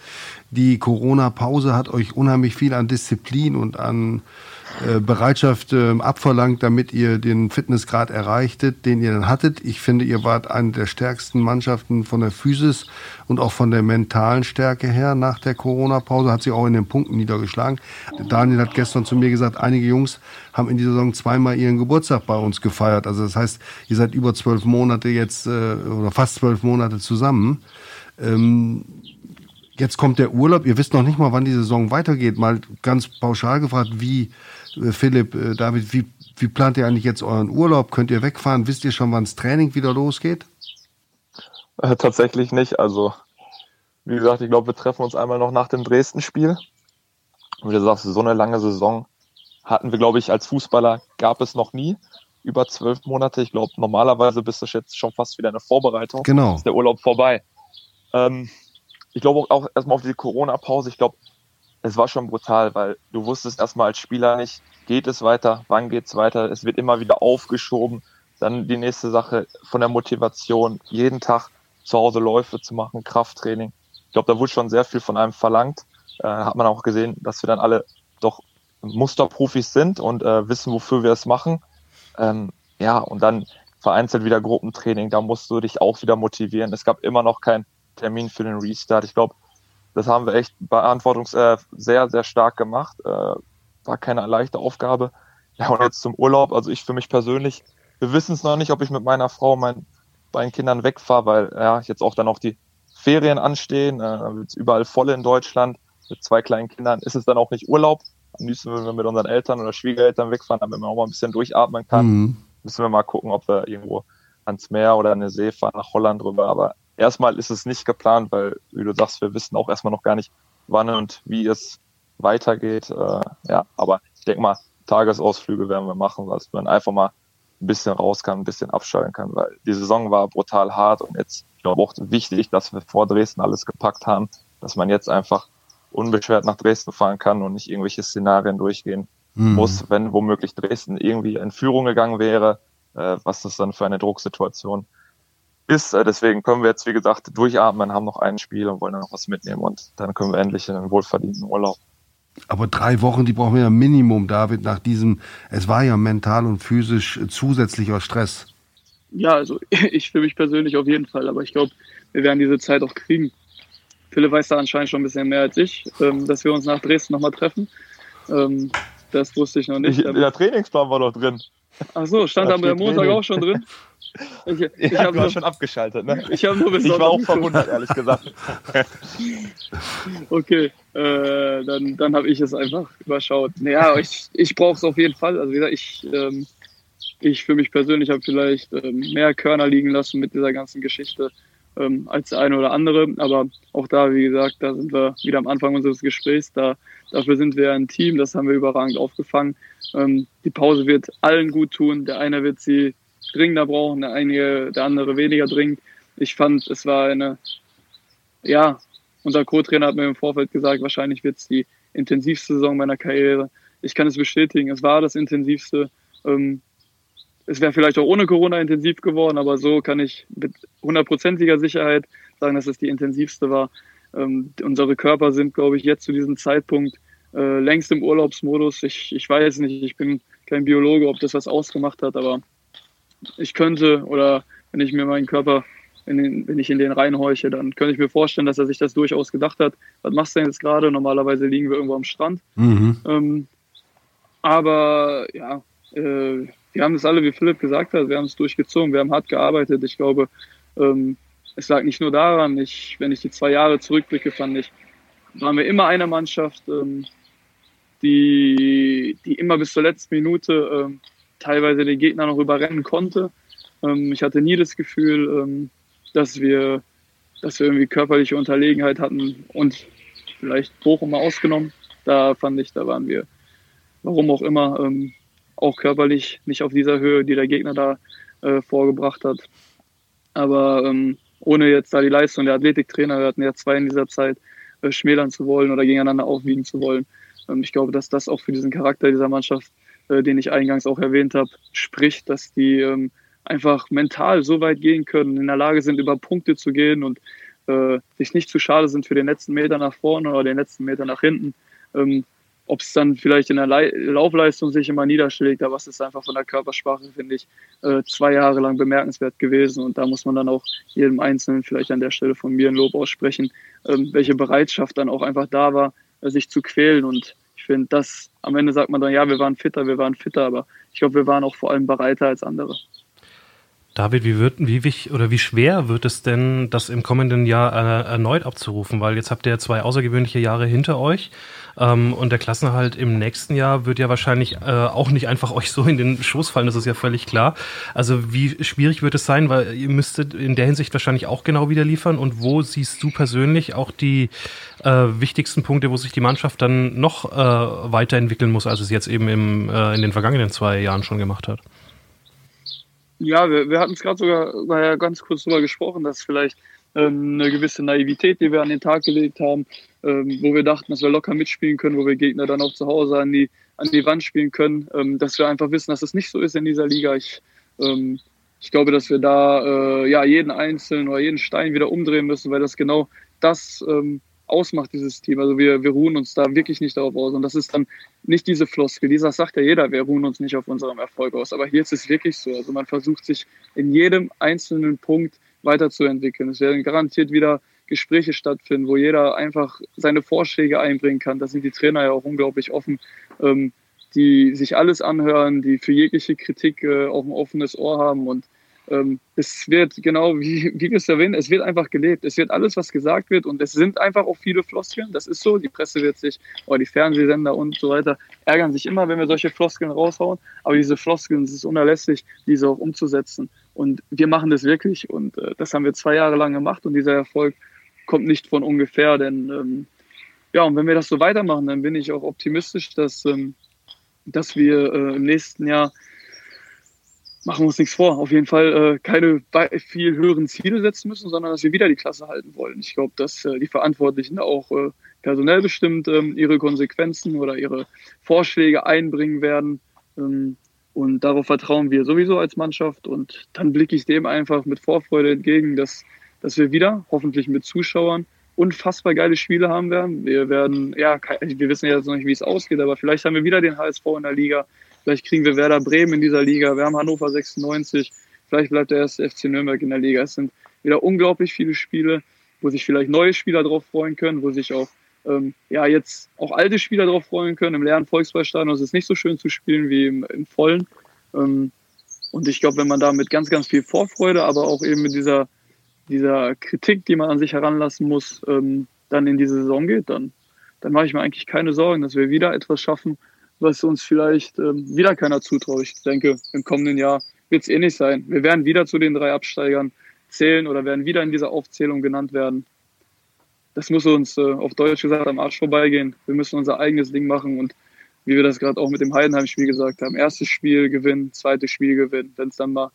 Die Corona-Pause hat euch unheimlich viel an Disziplin und an äh, Bereitschaft äh, abverlangt, damit ihr den Fitnessgrad erreichtet, den ihr dann hattet. Ich finde, ihr wart eine der stärksten Mannschaften von der Physis und auch von der mentalen Stärke her nach der Corona-Pause, hat sich auch in den Punkten niedergeschlagen. Daniel hat gestern zu mir gesagt, einige Jungs haben in dieser Saison zweimal ihren Geburtstag bei uns gefeiert. Also das heißt, ihr seid über zwölf Monate jetzt äh, oder fast zwölf Monate zusammen. Ähm, Jetzt kommt der Urlaub. Ihr wisst noch nicht mal, wann die Saison weitergeht. Mal ganz pauschal gefragt, wie Philipp, äh, David, wie, wie plant ihr eigentlich jetzt euren Urlaub? Könnt ihr wegfahren? Wisst ihr schon, wann das Training wieder losgeht? Äh, tatsächlich nicht. Also, wie gesagt, ich glaube, wir treffen uns einmal noch nach dem Dresden-Spiel. Wie du sagst, so eine lange Saison hatten wir, glaube ich, als Fußballer gab es noch nie. Über zwölf Monate. Ich glaube, normalerweise bist du jetzt schon fast wieder eine Vorbereitung. Genau. Ist der Urlaub vorbei. Ähm, ich glaube auch erstmal auf die Corona-Pause. Ich glaube, es war schon brutal, weil du wusstest erstmal als Spieler nicht, geht es weiter, wann geht es weiter, es wird immer wieder aufgeschoben. Dann die nächste Sache von der Motivation, jeden Tag zu Hause Läufe zu machen, Krafttraining. Ich glaube, da wurde schon sehr viel von einem verlangt. Äh, hat man auch gesehen, dass wir dann alle doch Musterprofis sind und äh, wissen, wofür wir es machen. Ähm, ja, und dann vereinzelt wieder Gruppentraining, da musst du dich auch wieder motivieren. Es gab immer noch kein Termin für den Restart. Ich glaube, das haben wir echt beantwortungs äh, sehr, sehr stark gemacht. Äh, war keine leichte Aufgabe. Ja, und jetzt zum Urlaub. Also ich für mich persönlich, wir wissen es noch nicht, ob ich mit meiner Frau und meinen beiden Kindern wegfahre, weil ja jetzt auch dann auch die Ferien anstehen. Äh, überall voll in Deutschland. Mit zwei kleinen Kindern ist es dann auch nicht Urlaub. Am liebsten würden wir mit unseren Eltern oder Schwiegereltern wegfahren, damit man auch mal ein bisschen durchatmen kann. Mhm. Müssen wir mal gucken, ob wir irgendwo ans Meer oder an eine See fahren, nach Holland rüber. Aber erstmal ist es nicht geplant, weil, wie du sagst, wir wissen auch erstmal noch gar nicht, wann und wie es weitergeht. Äh, ja, aber ich denke mal, Tagesausflüge werden wir machen, dass man einfach mal ein bisschen raus kann, ein bisschen abschalten kann, weil die Saison war brutal hart und jetzt, ich glaube auch wichtig, dass wir vor Dresden alles gepackt haben, dass man jetzt einfach unbeschwert nach Dresden fahren kann und nicht irgendwelche Szenarien durchgehen mhm. muss, wenn womöglich Dresden irgendwie in Führung gegangen wäre, äh, was das dann für eine Drucksituation ist. Äh, deswegen können wir jetzt, wie gesagt, durchatmen, haben noch ein Spiel und wollen dann noch was mitnehmen und dann können wir endlich in einen wohlverdienten Urlaub. Aber drei Wochen, die brauchen wir ja Minimum, David, nach diesem, es war ja mental und physisch zusätzlicher Stress. Ja, also ich für mich persönlich auf jeden Fall, aber ich glaube, wir werden diese Zeit auch kriegen. Philipp weiß da anscheinend schon ein bisschen mehr als ich, ähm, dass wir uns nach Dresden nochmal treffen. Ähm, das wusste ich noch nicht. Ich, der Trainingsplan war doch drin. Ach so, stand da am Montag auch schon drin? Ich, ich ja, hast schon abgeschaltet, ne? Ich, habe nur ich war auch verwundert, ehrlich gesagt. okay, äh, dann, dann habe ich es einfach überschaut. Naja, ich, ich brauche es auf jeden Fall. Also wie gesagt, ich, ähm, ich für mich persönlich habe vielleicht ähm, mehr Körner liegen lassen mit dieser ganzen Geschichte ähm, als der eine oder andere. Aber auch da, wie gesagt, da sind wir wieder am Anfang unseres Gesprächs. Da, dafür sind wir ein Team, das haben wir überragend aufgefangen. Ähm, die Pause wird allen gut tun. Der eine wird sie dringender brauchen, der eine, der andere weniger dringend. Ich fand, es war eine, ja, unser Co-Trainer hat mir im Vorfeld gesagt, wahrscheinlich wird es die intensivste Saison meiner Karriere. Ich kann es bestätigen, es war das intensivste. Ähm, es wäre vielleicht auch ohne Corona intensiv geworden, aber so kann ich mit hundertprozentiger Sicherheit sagen, dass es die intensivste war. Ähm, unsere Körper sind, glaube ich, jetzt zu diesem Zeitpunkt äh, längst im Urlaubsmodus. Ich, ich weiß nicht, ich bin kein Biologe, ob das was ausgemacht hat, aber ich könnte oder wenn ich mir meinen Körper, in den, wenn ich in den reinhorche, dann könnte ich mir vorstellen, dass er sich das durchaus gedacht hat. Was machst du denn jetzt gerade? Normalerweise liegen wir irgendwo am Strand. Mhm. Ähm, aber ja, äh, wir haben das alle, wie Philipp gesagt hat, wir haben es durchgezogen, wir haben hart gearbeitet. Ich glaube, ähm, es lag nicht nur daran, ich, wenn ich die zwei Jahre zurückblicke, fand ich, waren wir immer eine Mannschaft, ähm, die, die immer bis zur letzten Minute ähm, teilweise den Gegner noch überrennen konnte. Ähm, ich hatte nie das Gefühl, ähm, dass wir, dass wir irgendwie körperliche Unterlegenheit hatten und vielleicht Bochum mal ausgenommen. Da fand ich, da waren wir, warum auch immer, ähm, auch körperlich nicht auf dieser Höhe, die der Gegner da äh, vorgebracht hat. Aber ähm, ohne jetzt da die Leistung der Athletiktrainer, wir hatten ja zwei in dieser Zeit, äh, schmälern zu wollen oder gegeneinander aufwiegen zu wollen. Ähm, ich glaube, dass das auch für diesen Charakter dieser Mannschaft, äh, den ich eingangs auch erwähnt habe, spricht, dass die ähm, einfach mental so weit gehen können, in der Lage sind, über Punkte zu gehen und äh, sich nicht zu schade sind für den letzten Meter nach vorne oder den letzten Meter nach hinten. Ähm, ob es dann vielleicht in der Le Laufleistung sich immer niederschlägt, aber es ist einfach von der Körpersprache, finde ich, äh, zwei Jahre lang bemerkenswert gewesen. Und da muss man dann auch jedem Einzelnen vielleicht an der Stelle von mir ein Lob aussprechen, ähm, welche Bereitschaft dann auch einfach da war, äh, sich zu quälen. Und finde, das am Ende sagt man dann, ja, wir waren fitter, wir waren fitter, aber ich glaube, wir waren auch vor allem bereiter als andere. David, wie wird, wie wichtig oder wie schwer wird es denn, das im kommenden Jahr äh, erneut abzurufen? Weil jetzt habt ihr zwei außergewöhnliche Jahre hinter euch ähm, und der Klassenhalt im nächsten Jahr wird ja wahrscheinlich äh, auch nicht einfach euch so in den Schoß fallen, das ist ja völlig klar. Also wie schwierig wird es sein, weil ihr müsstet in der Hinsicht wahrscheinlich auch genau wieder liefern und wo siehst du persönlich auch die äh, wichtigsten Punkte, wo sich die Mannschaft dann noch äh, weiterentwickeln muss, als es jetzt eben im, äh, in den vergangenen zwei Jahren schon gemacht hat? Ja, wir, wir hatten es gerade sogar war ja ganz kurz darüber gesprochen, dass vielleicht ähm, eine gewisse Naivität, die wir an den Tag gelegt haben, ähm, wo wir dachten, dass wir locker mitspielen können, wo wir Gegner dann auch zu Hause an die, an die Wand spielen können, ähm, dass wir einfach wissen, dass es nicht so ist in dieser Liga. Ich, ähm, ich glaube, dass wir da äh, ja jeden einzelnen oder jeden Stein wieder umdrehen müssen, weil das genau das ähm, ausmacht, dieses Team. Also wir, wir ruhen uns da wirklich nicht darauf aus. Und das ist dann nicht diese Floskel. Dieser sagt ja jeder, wir ruhen uns nicht auf unserem Erfolg aus. Aber hier ist es wirklich so. Also man versucht sich in jedem einzelnen Punkt weiterzuentwickeln. Es werden garantiert wieder Gespräche stattfinden, wo jeder einfach seine Vorschläge einbringen kann. Da sind die Trainer ja auch unglaublich offen, ähm, die sich alles anhören, die für jegliche Kritik äh, auch ein offenes Ohr haben und ähm, es wird genau, wie, wie wir es erwähnen, es wird einfach gelebt. Es wird alles, was gesagt wird und es sind einfach auch viele Floskeln. Das ist so. Die Presse wird sich, oder die Fernsehsender und so weiter, ärgern sich immer, wenn wir solche Floskeln raushauen. Aber diese Floskeln, es ist unerlässlich, diese auch umzusetzen. Und wir machen das wirklich und äh, das haben wir zwei Jahre lang gemacht und dieser Erfolg kommt nicht von ungefähr, denn ähm, ja, und wenn wir das so weitermachen, dann bin ich auch optimistisch, dass, ähm, dass wir äh, im nächsten Jahr machen wir uns nichts vor, auf jeden Fall äh, keine viel höheren Ziele setzen müssen, sondern dass wir wieder die Klasse halten wollen. Ich glaube, dass äh, die Verantwortlichen auch äh, personell bestimmt ähm, ihre Konsequenzen oder ihre Vorschläge einbringen werden. Ähm, und darauf vertrauen wir sowieso als Mannschaft. Und dann blicke ich dem einfach mit Vorfreude entgegen, dass, dass wir wieder, hoffentlich mit Zuschauern, unfassbar geile Spiele haben werden. Wir werden, ja, wir wissen ja jetzt noch nicht, wie es ausgeht, aber vielleicht haben wir wieder den HSV in der Liga. Vielleicht kriegen wir Werder Bremen in dieser Liga. Wir haben Hannover 96. Vielleicht bleibt der erste FC Nürnberg in der Liga. Es sind wieder unglaublich viele Spiele, wo sich vielleicht neue Spieler drauf freuen können, wo sich auch ähm, ja jetzt auch alte Spieler drauf freuen können. Im leeren Volksballstadion ist es nicht so schön zu spielen wie im, im vollen. Ähm, und ich glaube, wenn man da mit ganz, ganz viel Vorfreude, aber auch eben mit dieser, dieser Kritik, die man an sich heranlassen muss, ähm, dann in diese Saison geht, dann, dann mache ich mir eigentlich keine Sorgen, dass wir wieder etwas schaffen, was uns vielleicht ähm, wieder keiner zutraut. Ich denke, im kommenden Jahr wird es eh nicht sein. Wir werden wieder zu den drei Absteigern zählen oder werden wieder in dieser Aufzählung genannt werden. Das muss uns äh, auf Deutsch gesagt am Arsch vorbeigehen. Wir müssen unser eigenes Ding machen und wie wir das gerade auch mit dem Heidenheim-Spiel gesagt haben, erstes Spiel gewinnen, zweites Spiel gewinnen. Wenn es dann mal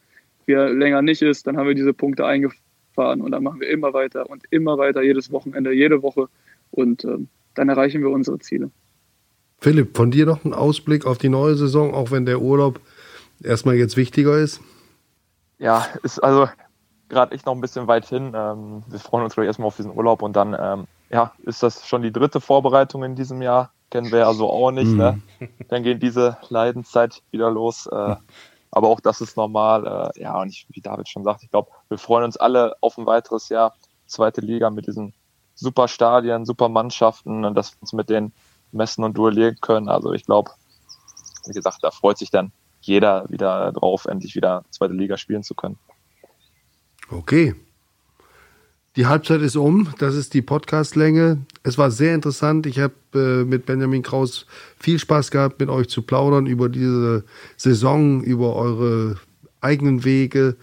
wieder länger nicht ist, dann haben wir diese Punkte eingefahren und dann machen wir immer weiter und immer weiter, jedes Wochenende, jede Woche und ähm, dann erreichen wir unsere Ziele. Philipp, von dir noch ein Ausblick auf die neue Saison, auch wenn der Urlaub erstmal jetzt wichtiger ist? Ja, ist also gerade echt noch ein bisschen weit hin. Ähm, wir freuen uns gleich erstmal auf diesen Urlaub und dann ähm, ja, ist das schon die dritte Vorbereitung in diesem Jahr. Kennen wir also auch nicht. Ne? Mhm. Dann geht diese Leidenszeit wieder los. Äh, aber auch das ist normal. Äh, ja, und ich, wie David schon sagt, ich glaube, wir freuen uns alle auf ein weiteres Jahr. Zweite Liga mit diesen super Stadien, super Mannschaften und dass wir uns mit den messen und duellieren können. Also ich glaube, wie gesagt, da freut sich dann jeder wieder drauf, endlich wieder zweite Liga spielen zu können. Okay. Die Halbzeit ist um. Das ist die Podcastlänge. Es war sehr interessant. Ich habe äh, mit Benjamin Kraus viel Spaß gehabt, mit euch zu plaudern über diese Saison, über eure eigenen Wege.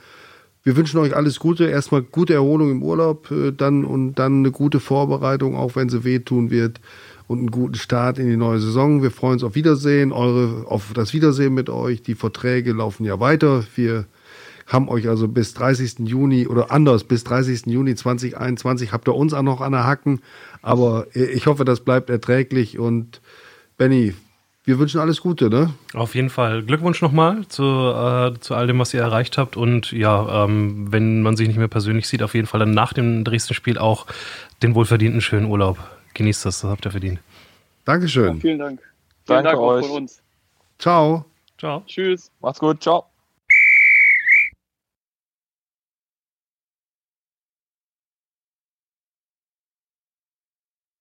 Wir wünschen euch alles Gute. Erstmal gute Erholung im Urlaub, äh, dann und dann eine gute Vorbereitung, auch wenn sie wehtun wird, und einen guten Start in die neue Saison. Wir freuen uns auf Wiedersehen, eure, auf das Wiedersehen mit euch. Die Verträge laufen ja weiter. Wir haben euch also bis 30. Juni oder anders bis 30. Juni 2021 habt ihr uns auch noch an der Hacken. Aber ich hoffe, das bleibt erträglich und Benny, wir wünschen alles Gute, ne? Auf jeden Fall. Glückwunsch nochmal zu, äh, zu all dem, was ihr erreicht habt. Und ja, ähm, wenn man sich nicht mehr persönlich sieht, auf jeden Fall dann nach dem Dresden-Spiel auch den wohlverdienten schönen Urlaub. Genießt das, das habt ihr verdient. Dankeschön. Ja, vielen Dank. Vielen Danke Dank euch. von uns. Ciao. Ciao. Tschüss. Macht's gut. Ciao.